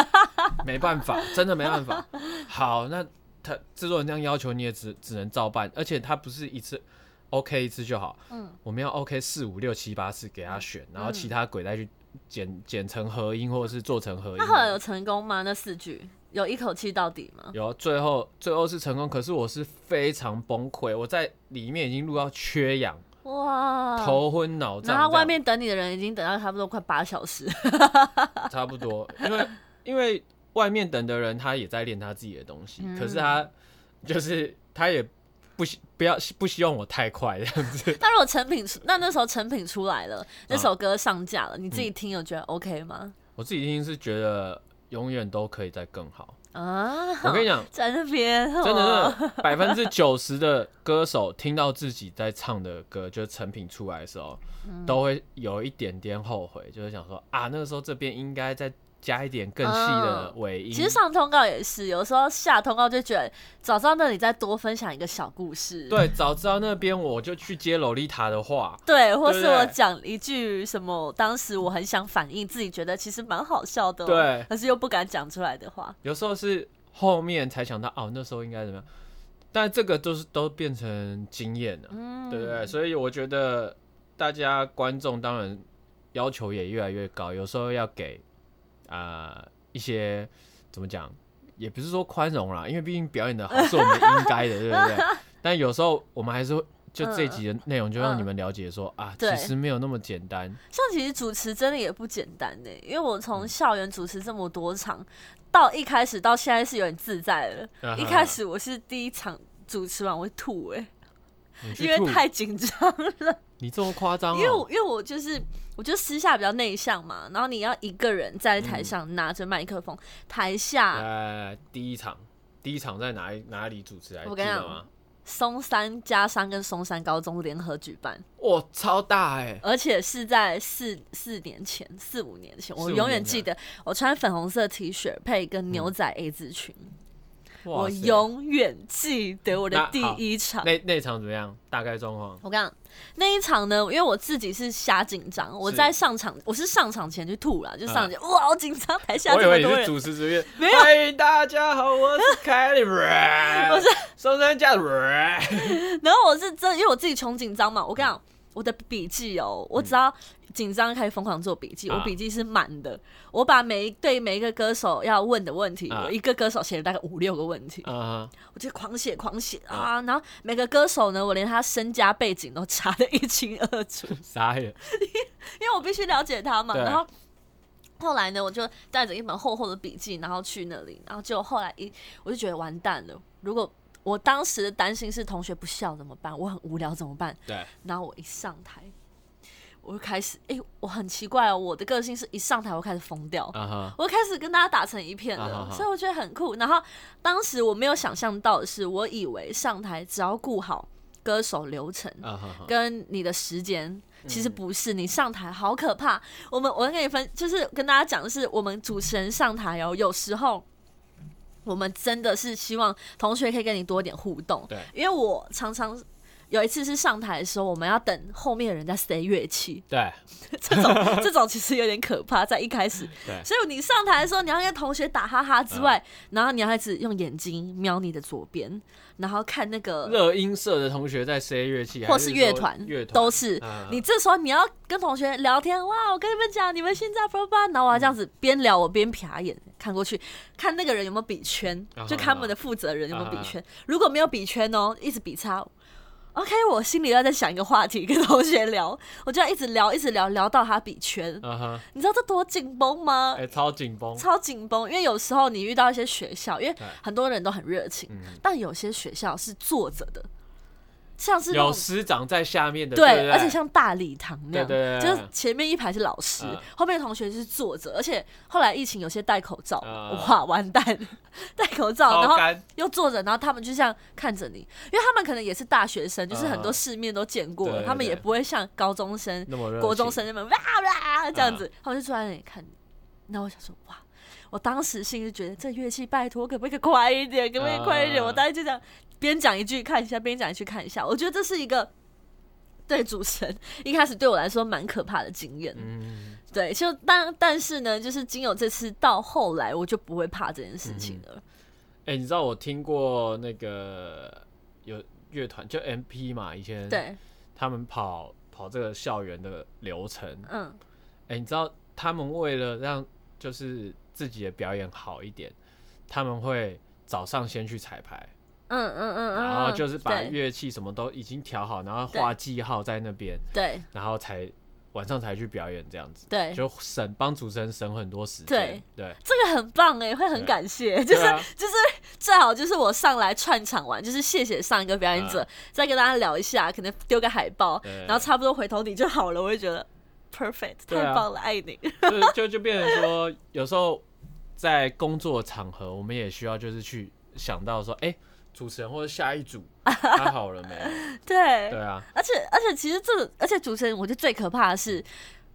没办法，真的没办法。好，那他制作人这样要求，你也只只能照办，而且他不是一次 OK 一次就好，嗯。我们要 OK 四五六七八次给他选，然后其他鬼再去剪剪成合音或者是做成合音。那后来有成功吗？那四句有一口气到底吗？有，最后最后是成功，可是我是非常崩溃，我在里面已经录到缺氧，哇，头昏脑胀。然后外面等你的人已经等到差不多快八小时，差不多，因为因为外面等的人他也在练他自己的东西，嗯可是他就是他也不希不要不希望我太快这样子。那如果成品出，那那时候成品出来了，啊那首歌上架了，你嗯自己听有觉得 OK 吗？我自己听是觉得永远都可以再更好。啊，我跟你讲，在那边真的百分之九十的歌手听到自己在唱的歌，就是成品出来的时候，嗯都会有一点点后悔，就是想说啊，那个时候这边应该再加一点更细的尾音。其实上通告也是，有时候下通告就觉得早知道那里再多分享一个小故事，对，早知道那边我就去接洛丽塔的话，对，或是我讲一句什么，当时我很想反应，自己觉得其实蛮好笑的、哦，对可是又不敢讲出来的话，有时候是后面才想到哦，那时候应该怎么样，但这个都是都变成经验了，嗯，对不对？所以我觉得大家观众当然要求也越来越高，有时候要给啊、呃一些怎么讲，也不是说宽容啦，因为毕竟表演的好是我们应该的，对不对？但有时候我们还是会。就这一集的内容，就让你们了解说、啊，其实没有那么简单。像其实主持真的也不简单呢，因为我嗯从校园主持这么多场，到一开始到现在是有点自在了。啊一开始我是第一场主持完我会吐哎，因为太紧张了。你这么夸张、哦，因为我因为我就是我就私下比较内向嘛，然后你要一个人在台嗯上拿着麦克风，台下呃，第一场，第一场在哪里哪里主持？来我跟你讲？松山加商跟松山高中联合举办，哇，超大哎、而且是在四四年前、四五年前，我永远记得，我穿粉红色 T 恤配一个牛仔 A 字裙，我永远记得我的第一场。那那场怎么样？大概状况？我跟你讲，那一场呢，因为我自己是瞎紧张，我在上场，我是上场前就吐了，就上场前、哇好紧张，台下我以为是这么多人，主持主演。没有嗨，大家好，我是 凯莉。我是松山家。然后我是真，因为我自己穷紧张嘛，我跟你讲，我的笔记哦，我只要紧张开始疯狂做笔记，啊。我笔记是满的，我把每一对每一个歌手要问的问题，啊。我一个歌手写了大概五六个问题，啊，我就狂写狂写啊，然后每个歌手呢，我连他身家背景都查的一清二楚，傻眼。因为我必须了解他嘛，然后。后来呢，我就带着一本厚厚的笔记，然后去那里，然后结果后来一，我就觉得完蛋了。如果我当时的担心是同学不笑怎么办？我很无聊怎么办？对，然后我一上台，我就开始，哎、我很奇怪哦，我的个性是一上台我开始疯掉，我开始跟大家打成一片了，所以我觉得很酷。然后当时我没有想象到的是，我以为上台只要顾好歌手流程。跟你的时间其嗯实不是，你上台好可怕。我们我跟你分，就是跟大家讲的是，我们主持人上台哦，有时候我们真的是希望同学可以跟你多一点互动，对，因为我常常有一次是上台的时候，我们要等后面的人在塞乐器，对 这种 这种其实有点可怕，在一开始。对所以你上台的时候，你要跟同学打哈哈之外，然后你要开始用眼睛瞄你的左边，然后看那个乐音社的同学在塞乐器，或是乐团乐团都是。嗯你这时候你要跟同学聊天，哇！我跟你们讲，你们现在不不，然后我要这样子边聊我边瞟眼看过去，看那个人有没有比圈啊，就看他们的负责人有没有比啊圈。如果没有比圈哦，一直比差。OK，我心里要在想一个话题跟同学聊，我就要一直聊，一直聊，聊到他比圈。嗯哼，你知道这多紧绷吗？哎，超紧绷，超紧绷，因为有时候你遇到一些学校，因为很多人都很热情，嗯，但有些学校是坐着的，像是那有师长在下面的，对，对不对，而且像大礼堂那样，就是前面一排是老师，嗯。后面的同学是坐着，而且后来疫情有些戴口罩，嗯。哇，完蛋，戴口罩，然后，又坐着，然后他们就这样看着你，因为他们可能也是大学生，就是很多嗯。世面都见过他们也不会像高中生、国中生那么哇哇这样嗯。子，他们就坐在那里看你。那我想说，哇，我当时心里就觉得这乐器拜托可不可以快一点，可不可以快一点？嗯。我当时就这样边讲一句看一下，边讲一句看一下。我觉得这是一个对主持人 一开始对我来说蛮可怕的经验。嗯，对，就但但是呢，就是经有这次到后来，我就不会怕这件事情了。哎，你知道我听过那个有乐团就 MP 嘛，以前对，他们跑跑这个校园的流程，嗯，哎，你知道他们为了让就是自己的表演好一点，他们会早上先去彩排，嗯嗯嗯嗯，然后就是把对乐器什么都已经调好，然后画记号在那边，对。然后才晚上才去表演这样子，对，就省帮主持人省很多时间。对。对，这个很棒哎，会很对。感谢，就是就是最好就是我上来串场完，就是谢谢上一个表演者，再跟大家聊一下，可能丢个海报，对。然后差不多回头你就好了，我会觉得 perfect，对啊。太棒了，爱你。就就就变成说，有时候在工作场合，我们也需要就是去想到说，哎、主持人或者下一组 他好了没？对，对啊，而且而且其实这个，而且主持人我觉得最可怕的是，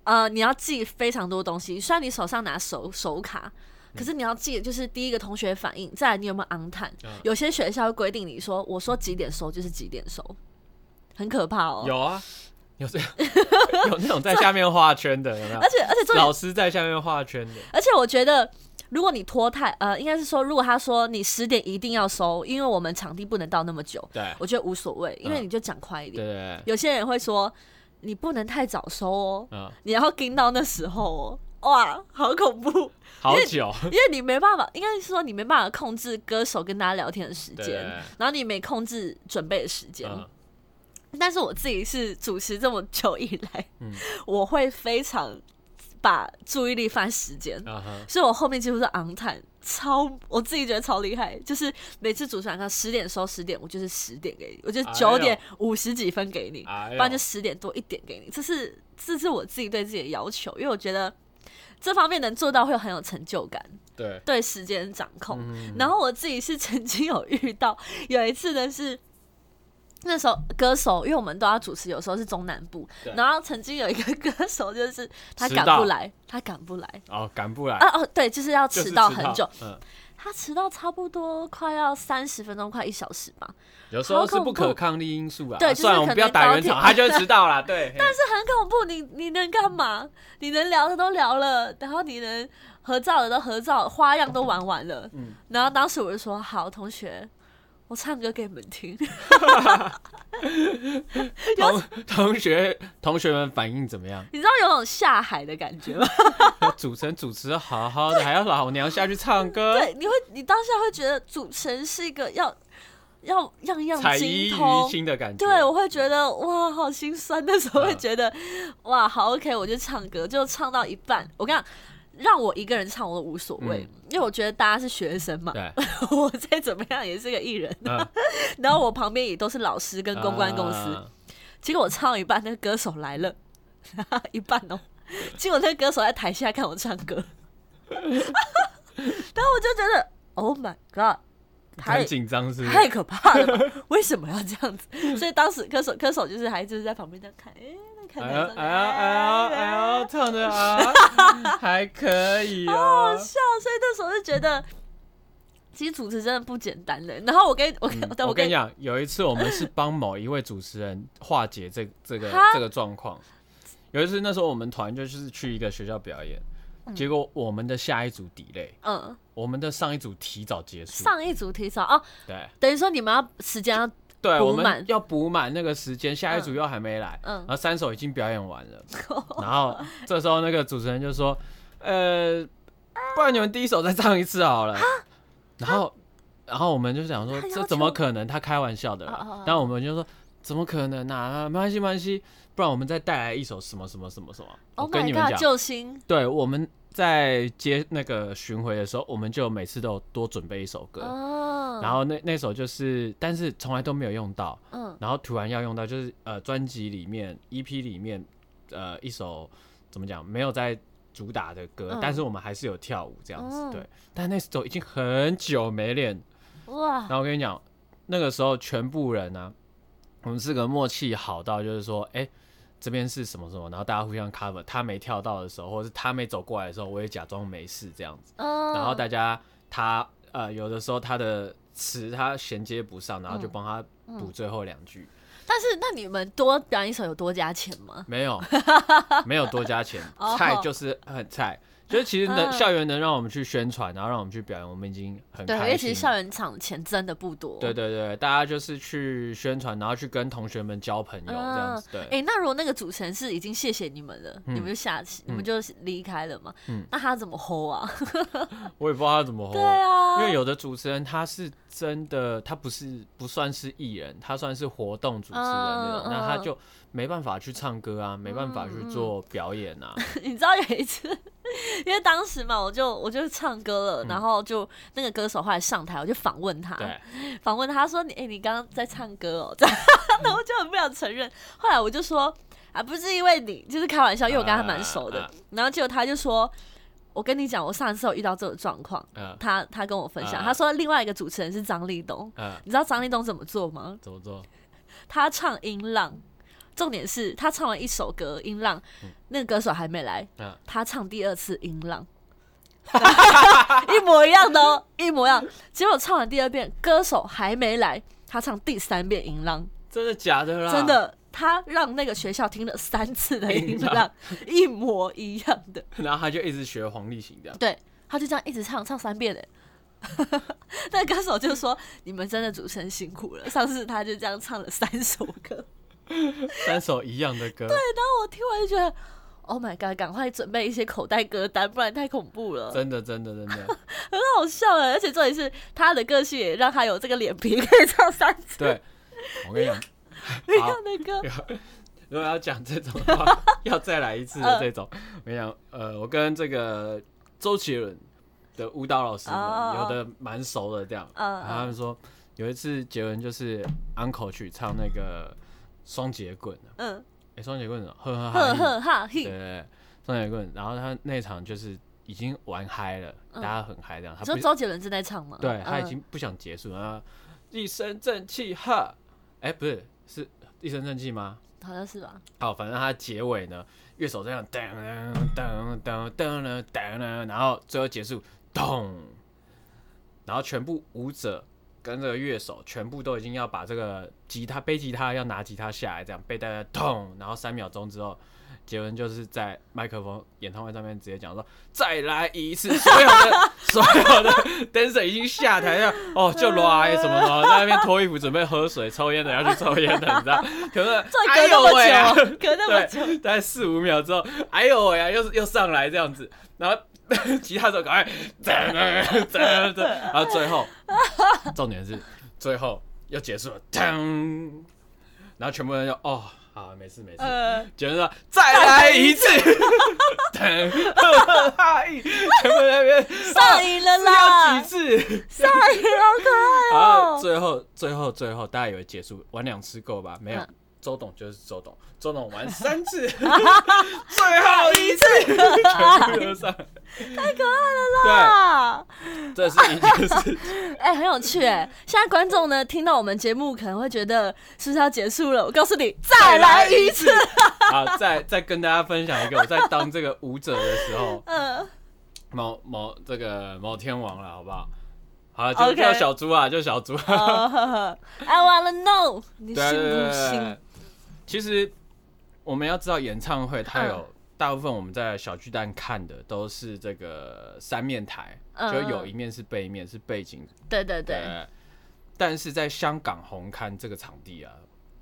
呃，你要记非常多东西。虽然你手上拿手手卡，可是你要记，就是第一个同学反应，再来你有没有 time。嗯有些学校会规定你说，我说几点收就是几点收，很可怕哦。有啊，有这样 有那种在下面画圈的，有没有而？且而且老师在下面画圈的，而且我觉得，如果你拖太，呃，应该是说，如果他说你十点一定要收，因为我们场地不能到那么久，对我觉得无所谓，因为嗯你就讲快一点。对对对，有些人会说，你不能太早收哦，嗯，你要盯到那时候哦。哇，好恐怖！好久，因为你没办法，应该是说你没办法控制歌手跟大家聊天的时对间，然后你没控制准备的时间。嗯但是我自己是主持这么久以来，嗯我会非常把注意力放在时间。所以我后面几乎是昂坦，超我自己觉得超厉害，就是每次主持人看十点收十点，我就是十点给你，我就九点五十几分给你，哎不然就呦，十点多一点给你，这是这是我自己对自己的要求，因为我觉得这方面能做到会很有成就感，对，对时间掌控。嗯然后我自己是曾经有遇到有一次呢是。那时候歌手，因为我们都要主持，有时候是中南部，然后曾经有一个歌手，就是他赶不来，他赶不来，哦，赶不来，啊哦，对，就是要迟到很久。，嗯，他迟到差不多快要三十分钟，快一小时吧，有时候是不可抗力因素啊，对就是算了，我们不要打圆场，他就会迟到了，对，但是很恐怖。你你能干嘛？你能聊的都聊了，然后你能合照的都合照，花样都玩完了。嗯。然后当时我就说：“好，同学，我唱歌给你们听。同同学同学们反应怎么样？”你知道有种下海的感觉吗？主持人主持得好好的，还要老娘下去唱歌，对，你会你当下会觉得主持人是一个要要样样精通。亲的感觉。对，我会觉得哇，好心酸。那时候会嗯觉得、哇，好 OK，我就唱歌，就唱到一半。我跟你讲，让我一个人唱我都无所谓，嗯因为我觉得大家是学生嘛，我再怎么样也是个艺人。嗯，然后我旁边也都是老师跟公关公司。啊结果我唱一半，那个歌手来了，一半哦。结果那个歌手在台下看我唱歌，然后我就觉得 Oh my God，太紧张是是？太可怕了？为什么要这样子？所以当时歌手歌手就是还就是在旁边这样看，哎、那看哎呦哎呦哎呦哎呦，唱的啊，还可以好好哦。笑。所以那时候就觉得，其实主持真的不简单的。然后我跟我跟、我跟你讲，有一次我们是帮某一位主持人化解这 这个这个状况。有一次那时候我们团就是去一个学校表演，结果我们的下一组 delay，嗯，我们的上一组提早结束。上一组提早哦，对等于说你们要时间要对，我们要补满那个时间，下一组又还没来，嗯然后三首已经表演完了，然后这时候那个主持人就说：“呃，不然你们第一首再唱一次好了。”然后，然后我们就想说这怎么可能？他开玩笑的啦。但我们就说，怎么可能啊？没关系，没关系，不然我们再带来一首什么什么什么什么。我，Oh 跟你们讲，救星，对，我们在接那个巡回的时候，我们就每次都有多准备一首歌。哦，然后那那首就是，但是从来都没有用到，嗯。然后突然要用到，就是呃专辑里面 EP 里面呃一首怎么讲没有在主打的歌，嗯。但是我们还是有跳舞这样子，嗯。对。但那首已经很久没练，哇。然，后我跟你讲，那个时候全部人呢、我们是个默契好到就是说，哎、这边是什么什么，然后大家互相 cover，他没跳到的时候，或者是他没走过来的时候，我也假装没事这样子。嗯，然后大家他呃有的时候他的词他衔接不上，然后就嗯帮他补最后两句。但是那你们多表演一首有多加钱吗？没有，没有多加钱哦，菜就是很菜。就是其实能嗯校园能让我们去宣传，然后让我们去表演，我们已经很对，因开心因。为其实校园场钱真的不多。对对对，大家就是去宣传，然后去跟同学们交朋友这样子。对，哎、那如果那个主持人是已经谢谢你们了，嗯你们就下去，你们就离开了嘛？嗯那他怎么 hold 啊？我也不知道他怎么 hold。对啊，因为有的主持人他是真的，他不是不算是艺人，他算是活动主持人那种，嗯那他就没办法去唱歌啊，没办法去做表演啊。你知道有一次，因为当时嘛，我就我就唱歌了，嗯然后就那个歌手后来上台，我就访问他，访问他说你哎、你刚刚在唱歌哦，这样，然后我就很不想承认。后来我就说啊，不是因为你，就是开玩笑，因为我跟他蛮熟的。然后结果他就说，我跟你讲，我上一次有遇到这种状况。嗯他他跟我分享，啊他说另外一个主持人是张立东，嗯，你知道张立东怎么做吗？怎么做？他唱音浪，重点是他唱完一首歌音浪，那个歌手还没来，嗯他唱第二次音浪，一模一样的哦，一模一样。结果唱完第二遍，歌手还没来，他唱第三遍音浪，真的假的啦？真。的，他让那个学校听了三次的音浪，一模一样的。然后他就一直学黄立行这样。对，他就这样一直唱，唱三遍的。那歌手就说：“你们真的主持人辛苦了。”上次他就这样唱了三首歌，三首一样的歌。对然后我听完就觉得，Oh my god，赶快准备一些口袋歌单，不然太恐怖了，真的真的真的，很好笑哎！而且重点是他的个性也让他有这个脸皮可以唱三次。对，我跟你讲，一样的歌。如果要讲这种的话，要再来一次的这种，我跟你讲，呃，我跟这个周杰伦的舞蹈老师们哦有的蛮熟的，这样，嗯。然后他们说有一次杰伦就是 uncle 去唱那个双节棍，嗯，哎，双节棍呵呵呵哈嘿，对呵哈嘿，对对，双节棍，然后他那场就是已经玩嗨了，大嗯家很嗨这样，他你说不周杰伦正在唱吗？对他已嗯经不想结束，然后一身正气哈，哎，不是是一身正气吗？好像是吧？好，反正他结尾呢，乐手这样噔噔噔噔噔噔，然后最后结束咚，然后全部舞者跟这个乐手全部都已经要把这个吉他背吉他要拿吉他下来，这样背带咚，然后三秒钟之后，杰伦就是在麦克风演唱会上面直接讲说再来一次，所有的 所有的 dancer 已经下台了，哦就来什么什么，在那边脱衣服准备喝水、抽烟的要去抽烟的，你知道？可是 这哎呦喂啊久，隔那么久，对，大概四五秒之后，哎呦喂啊，又又上来这样子，然后 吉他手赶快噔噔噔噔，然后最后重点是最后又结束了，噔，然后全部人就哦。好，没事没事。呃，杰伦说：“再来一次。”噔，全部在那边上瘾了啦要啦几，次？上瘾好可爱然后哦。最后最后最后，大家以为结束玩两次够吧？没有嗯，周董就是周董，周董玩三次，最后一次，全部都上，太可爱了啦，对，这是一件事。哎、很有趣哎！现在观众呢听到我们节目可能会觉得是不是要结束了？我告诉你，再来一次。。好，再再跟大家分享一个，我在当这个舞者的时候，嗯某某这个某天王了，好不好？好，就小猪啊，就小猪。哦 I wanna know，你信不信？其实我们要知道，演唱会它有嗯大部分我们在小巨蛋看的都是这个三面台，嗯就有一面是背面是背景，对对对，对。但是在香港红磡这个场地啊，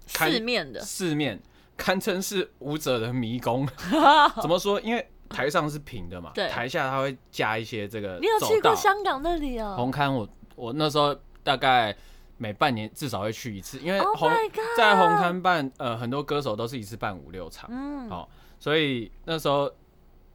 四面的，四面堪称是舞者的迷宫。怎么说？因为台上是平的嘛，对台下它会加一些这个你有去过香港那里哦红磡我我那时候大概每半年至少会去一次，因为？Oh 红！在红磡办呃很多歌手都是一次办五六场，嗯，好所以那时候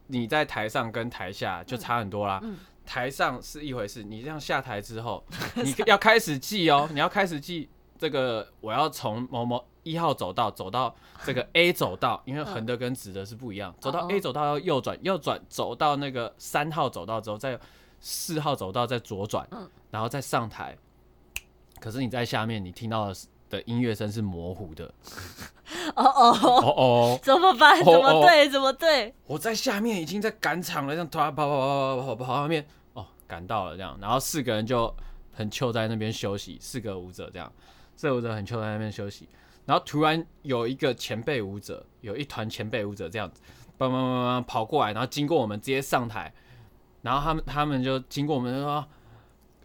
你在台上跟台下就差很多啦。嗯台上是一回事，你这样下台之后，你要开始记哦，你要开始记这个我要从某某一号走道走到这个 A 走道，因为横的跟直的是不一样，走到哦 A 走道要右转，右转走到那个三号走道之后，再四号走道再左转，嗯然后再上台。可是你在下面，你听到的是的音乐声是模糊的。哦 哦，哦哦，怎么办？哦怎么对？怎么对？我在下面已经在赶场了，这样突然跑跑跑跑跑跑跑到面，哦，赶到了这样，然后四个人就很糗在那边休息，四个舞者这样，四个舞者很糗在那边休息，然后突然有一个前辈舞者，有一团前辈舞者这样子，砰砰砰砰砰跑过来，然后经过我们直接上台，然后他们他们就经过我们就说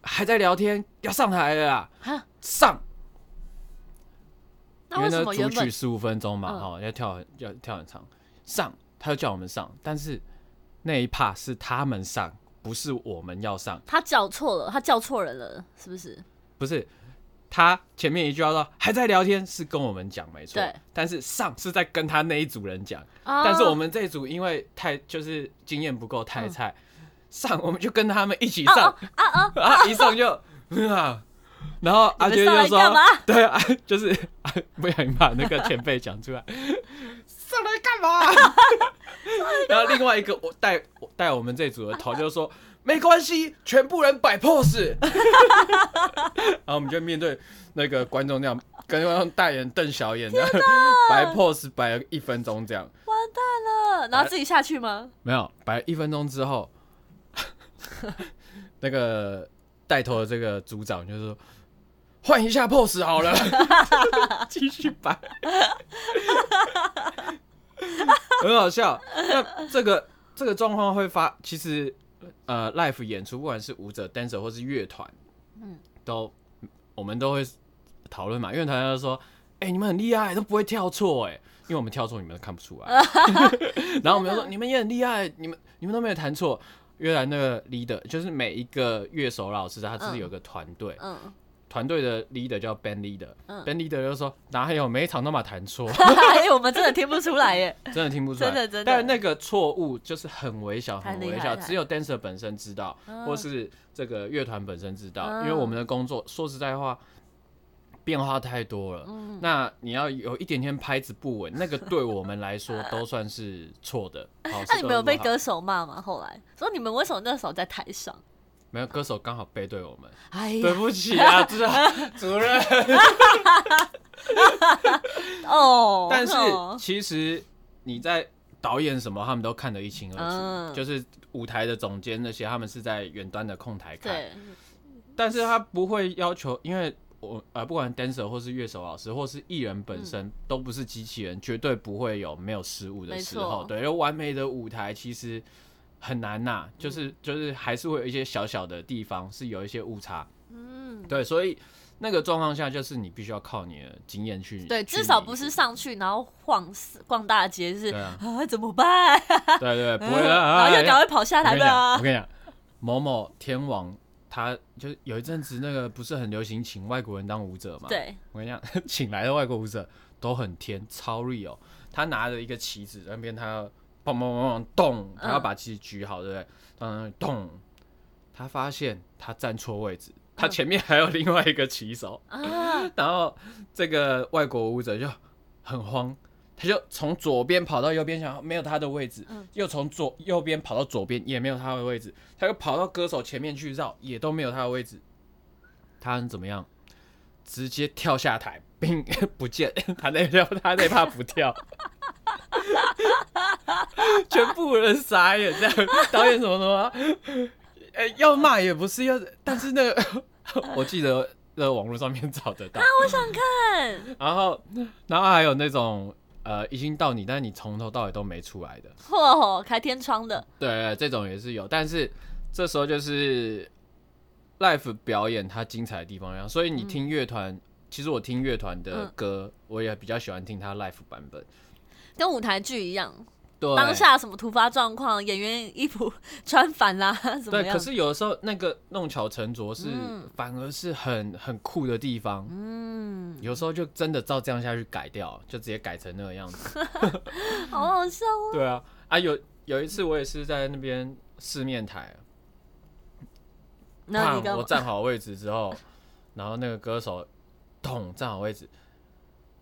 还在聊天，要上台了啦，上。因为呢主曲十五分钟嘛，嗯哦，要跳很要跳很长，上他就叫我们上，但是那一 part 是他们上，不是我们要上，他叫错了，他叫错人了，是不是？不是他前面一句话说还在聊天是跟我们讲没错对，但是上是在跟他那一组人讲，啊但是我们这一组因为太就是经验不够太菜，上我们就跟他们一起上，哦啊 啊！啊一上就啊。然后阿你杰就说们上来干嘛？：“ 对啊，就是 啊不小心把那个前辈讲出来，上来干嘛？”然后另外一个我带我带我们这组的头就说：“没关系，全部人摆 pose。”然后我们就面对那个观众那样，跟观众大眼瞪小眼这样摆 pose 摆了一分钟这样，完蛋了，然后自己下去吗？没有摆一分钟之后，那个带头的这个组长就是说：“换一下 pose 好了，继续摆。”很好笑。那这个这个状况会发，其实呃，live 演出不管是舞者、dancer 或是乐团，嗯都我们都会讨论嘛。乐团就说：“哎、你们很厉害，都不会跳错哎。”因为我们跳错，你们都看不出来。然后我们就说：“你们也很厉害，你们你们都没有弹错。”原来那个 leader 就是每一个乐手老师，他自己有个团队，嗯，团队的 leader 叫 band leader，band、嗯。leader 就说哪有每一场都把弹错，哎，我们真的听不出来耶，真的听不出来，真的真的。但那个错误就是很微小，很微小，只有 dancer 本身知道，嗯。或是这个乐团本身知道，嗯。因为我们的工作说实在话。变化太多了，嗯那你要有一点点拍子不稳，那个对我们来说都算是错的。好，那你们有被歌歌手骂吗？后来说你们为什么那时候在台上？没有歌手刚好背对我们，哎呀，对不起啊，主 主任。哦，但是哦其实你在导演什么，他们都看得一清二楚。嗯就是舞台的总监那些，他们是在远端的控台看，对，但是他不会要求，因为我呃，不管 dancer 或是乐手老师，或是艺人本身，都不是机器人，绝对不会有没有失误的时候。对，有完美的舞台其实很难呐、嗯就是就是还是会有一些小小的地方是有一些误差。嗯，对，所以那个状况下，就是你必须要靠你的经验去对，去至少不是上去然后晃逛大街，就是啊，啊怎么办？对对，不会的。然后又哎赶快跑下我跟你讲，台吧我。跟你讲，某某天王，他就是有一阵子那个不是很流行请外国人当舞者嘛？，对，我跟你讲，请来的外国舞者都很天，超 real。他拿着一个旗子，那边他要砰砰砰砰动，他要把旗子举好，对不对？嗯，动。他发现他站错位置，他前面还有另外一个旗手，啊，然后这个外国舞者就很慌，他就从左边跑到右边，想没有他的位置，嗯又从左右边跑到左边，也没有他的位置，他又跑到歌手前面去绕，也都没有他的位置。他能怎么样？直接跳下台，并 不见他那跳，他那怕不跳，全部人傻眼，这样导演什么什么，哎、要骂也不是要，但是那个我记得那个网络上面找得到。我想看，然后，然后还有那种呃，已经到你，但是你从头到尾都没出来的，嚯，开天窗的，对，这种也是有。但是这时候就是 l i f e 表演它精彩的地方一样，所以你听乐团，其实我听乐团的嗯歌，我也比较喜欢听它 l i f e 版本。跟舞台剧一样，对，当下什么突发状况，演员衣服穿反啦，怎么对，样？可是有的时候那个弄巧成拙是、嗯反而是很很酷的地方。嗯，有时候就真的照这样下去改掉，就直接改成那个样子。好好笑哦。对啊，啊有有一次我也是在那边四面台，那你干嘛？看我站好位置之后，然后那个歌手咚站好位置，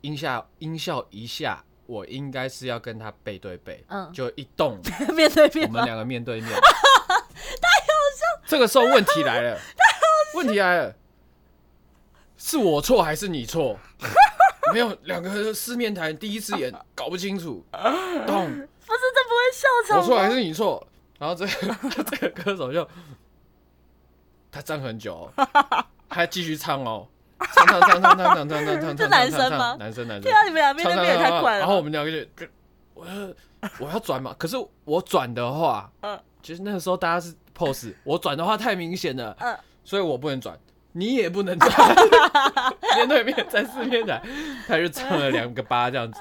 音效音效一下，我应该是要跟他背对背，嗯，就一动，面对面我？们两个面对面，太好笑。这个时候问题来了，问题来了，是我错还是你错？没有，两个四面台第一次演，搞不清楚。咚，不是，这不会笑场？我错还是你错？然后这个这个歌手就他站很久、哦，还继续唱哦，唱唱唱唱唱唱唱唱，是男生吗男生男生对。啊，你们俩面对面太怪了。然后我们两个就，我要我要转嘛，可是我转的话，嗯其实那个时候大家是 pose，我转的话太明显了，嗯所以我不能转，你也不能转，面对面在四面台，他就唱了两个八这样子，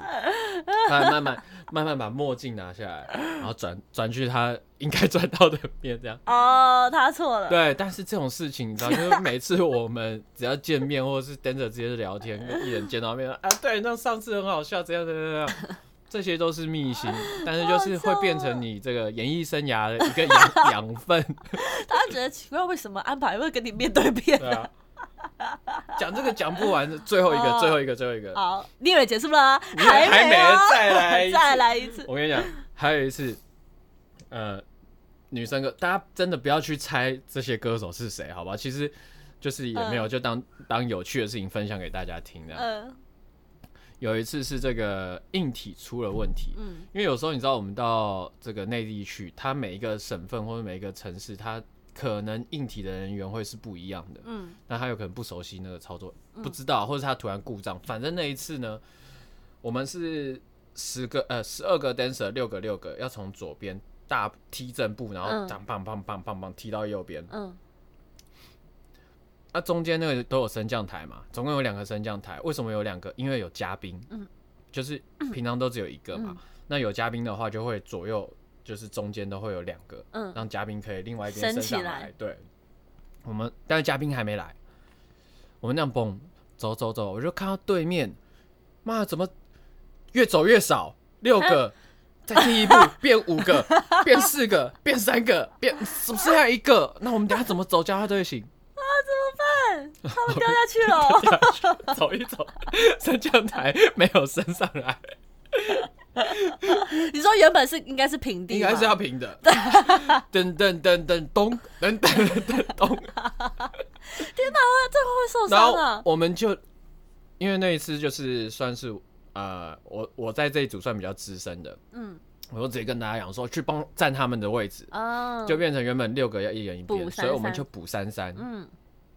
他慢慢慢慢把墨镜拿下来，然后转转去他应该转到的面这样。哦，他错了。对，但是这种事情你知道，就是每次我们只要见面或者是跟着直接聊天，跟艺人见到面啊，对，那上次很好笑，怎样怎样怎样，这些都是秘辛，但是就是会变成你这个演艺生涯的一个养 养分，大家觉得奇怪，为什么安排会跟你面对面对？啊。讲这个讲不完，最后一个，哦最后一个，最后一个，好，你以为结束了吗？你以为还没再来再来一次。我跟你讲，还有一次，呃，女生歌，大家真的不要去猜这些歌手是谁，好吧？其实就是也没有，嗯就当当有趣的事情分享给大家听的。嗯有一次是这个硬体出了问题，嗯因为有时候你知道我们到这个内地去，它每一个省份或者每一个城市，它可能硬体的人员会是不一样的，嗯那他有可能不熟悉那个操作，嗯不知道，或者他突然故障。反正那一次呢，我们是十个呃十二个 dancer，六个六个要从左边大踢正步，然后嗯这样棒棒棒棒棒踢到右边。嗯那、中间那个都有升降台嘛，总共有两个升降台。为什么有两个？因为有嘉宾，嗯就是平常都只有一个嘛。嗯那有嘉宾的话，就会左右就是中间都会有两个，嗯。让嘉宾可以另外一边升升上起来来。对，我们但是嘉宾还没来，我们那样蹦走走走，我就看到对面，妈怎么越走越少，六个，再第一步变五个，变四个，变三个，变只剩下一个，那我们等下怎么走交叉队形？他 们掉下去了。走一走，升降台没有升上来，你说原本是应该是平地吗，应该是要平的。噔噔噔噔咚，噔噔噔咚。这会受伤啊。我们就因为那一次就是算是呃，我我在这一组算比较资深的，嗯。我就直接跟大家讲说，去帮占他们的位置，啊，就变成原本六个要一人一边，所以我们就补三三，嗯，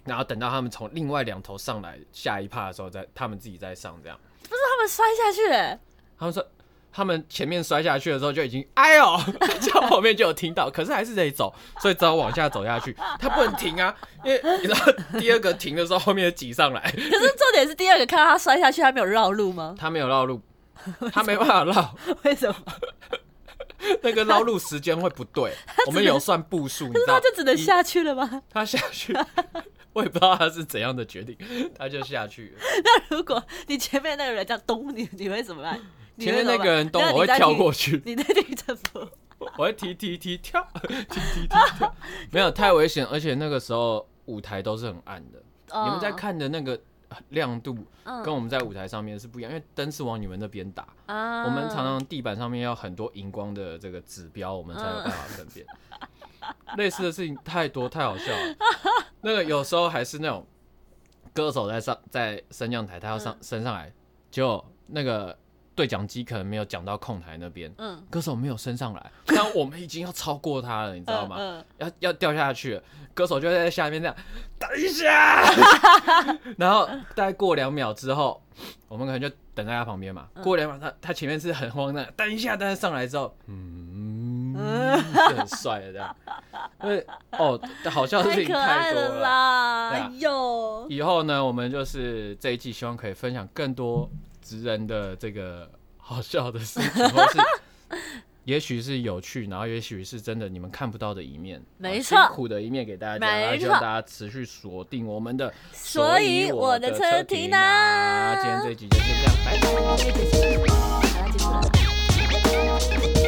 然后等到他们从另外两头上来下一趴的时候再他们自己再上这样。不是他们摔下去欸，他们说他们前面摔下去的时候就已经哎呦，就后面就有听到，可是还是得走，所以只好往下走下去。他不能停啊，因为你知道第二个停的时候，后面就挤上来，可是重点是第二个看到他摔下去，他没有绕路吗？他没有绕路，他没办法绕，为什么？那个绕路时间会不对。我们有算步数，你知道，他就只能下去了吗？他下去，我也不知道他是怎样的决定，他就下去了。那如果你前面那个人这样咚你，你会怎么办？你前面那个人动，我会跳过。去，你在地震步，我会踢踢踢跳，踢踢踢跳，没有太危险，而且那个时候舞台都是很暗的，你们在看的那个亮度嗯。跟我们在舞台上面是不一样，因为灯是往你们那边打，啊。我们常常地板上面要很多荧光的这个指标，我们才有办法分辨。类似的事情太多，太好笑了。那个有时候还是那种歌手在上在升降台，他要上升上来，就那个对讲机可能没有讲到控台那边，嗯，歌手没有升上来，但我们已经要超过他了，你知道吗？嗯要要掉下去了，歌手就在下面这样，等一下，然后大概过两秒之后，我们可能就等在他旁边嘛。嗯过两秒，他他前面是很慌张，等一下，但是上来之后，嗯，是很帅的这样。因为哦，好笑的事情太多了哎呦，以后呢，我们就是这一季希望可以分享更多职人的这个好笑的事情，或是 也许是有趣，然后也许是真的你们看不到的一面，啊没错辛苦的一面给大家，没然后希望大家持续锁定我们的。所以我的车停啊，今天这一集就先这样，拜拜。好了，结束了。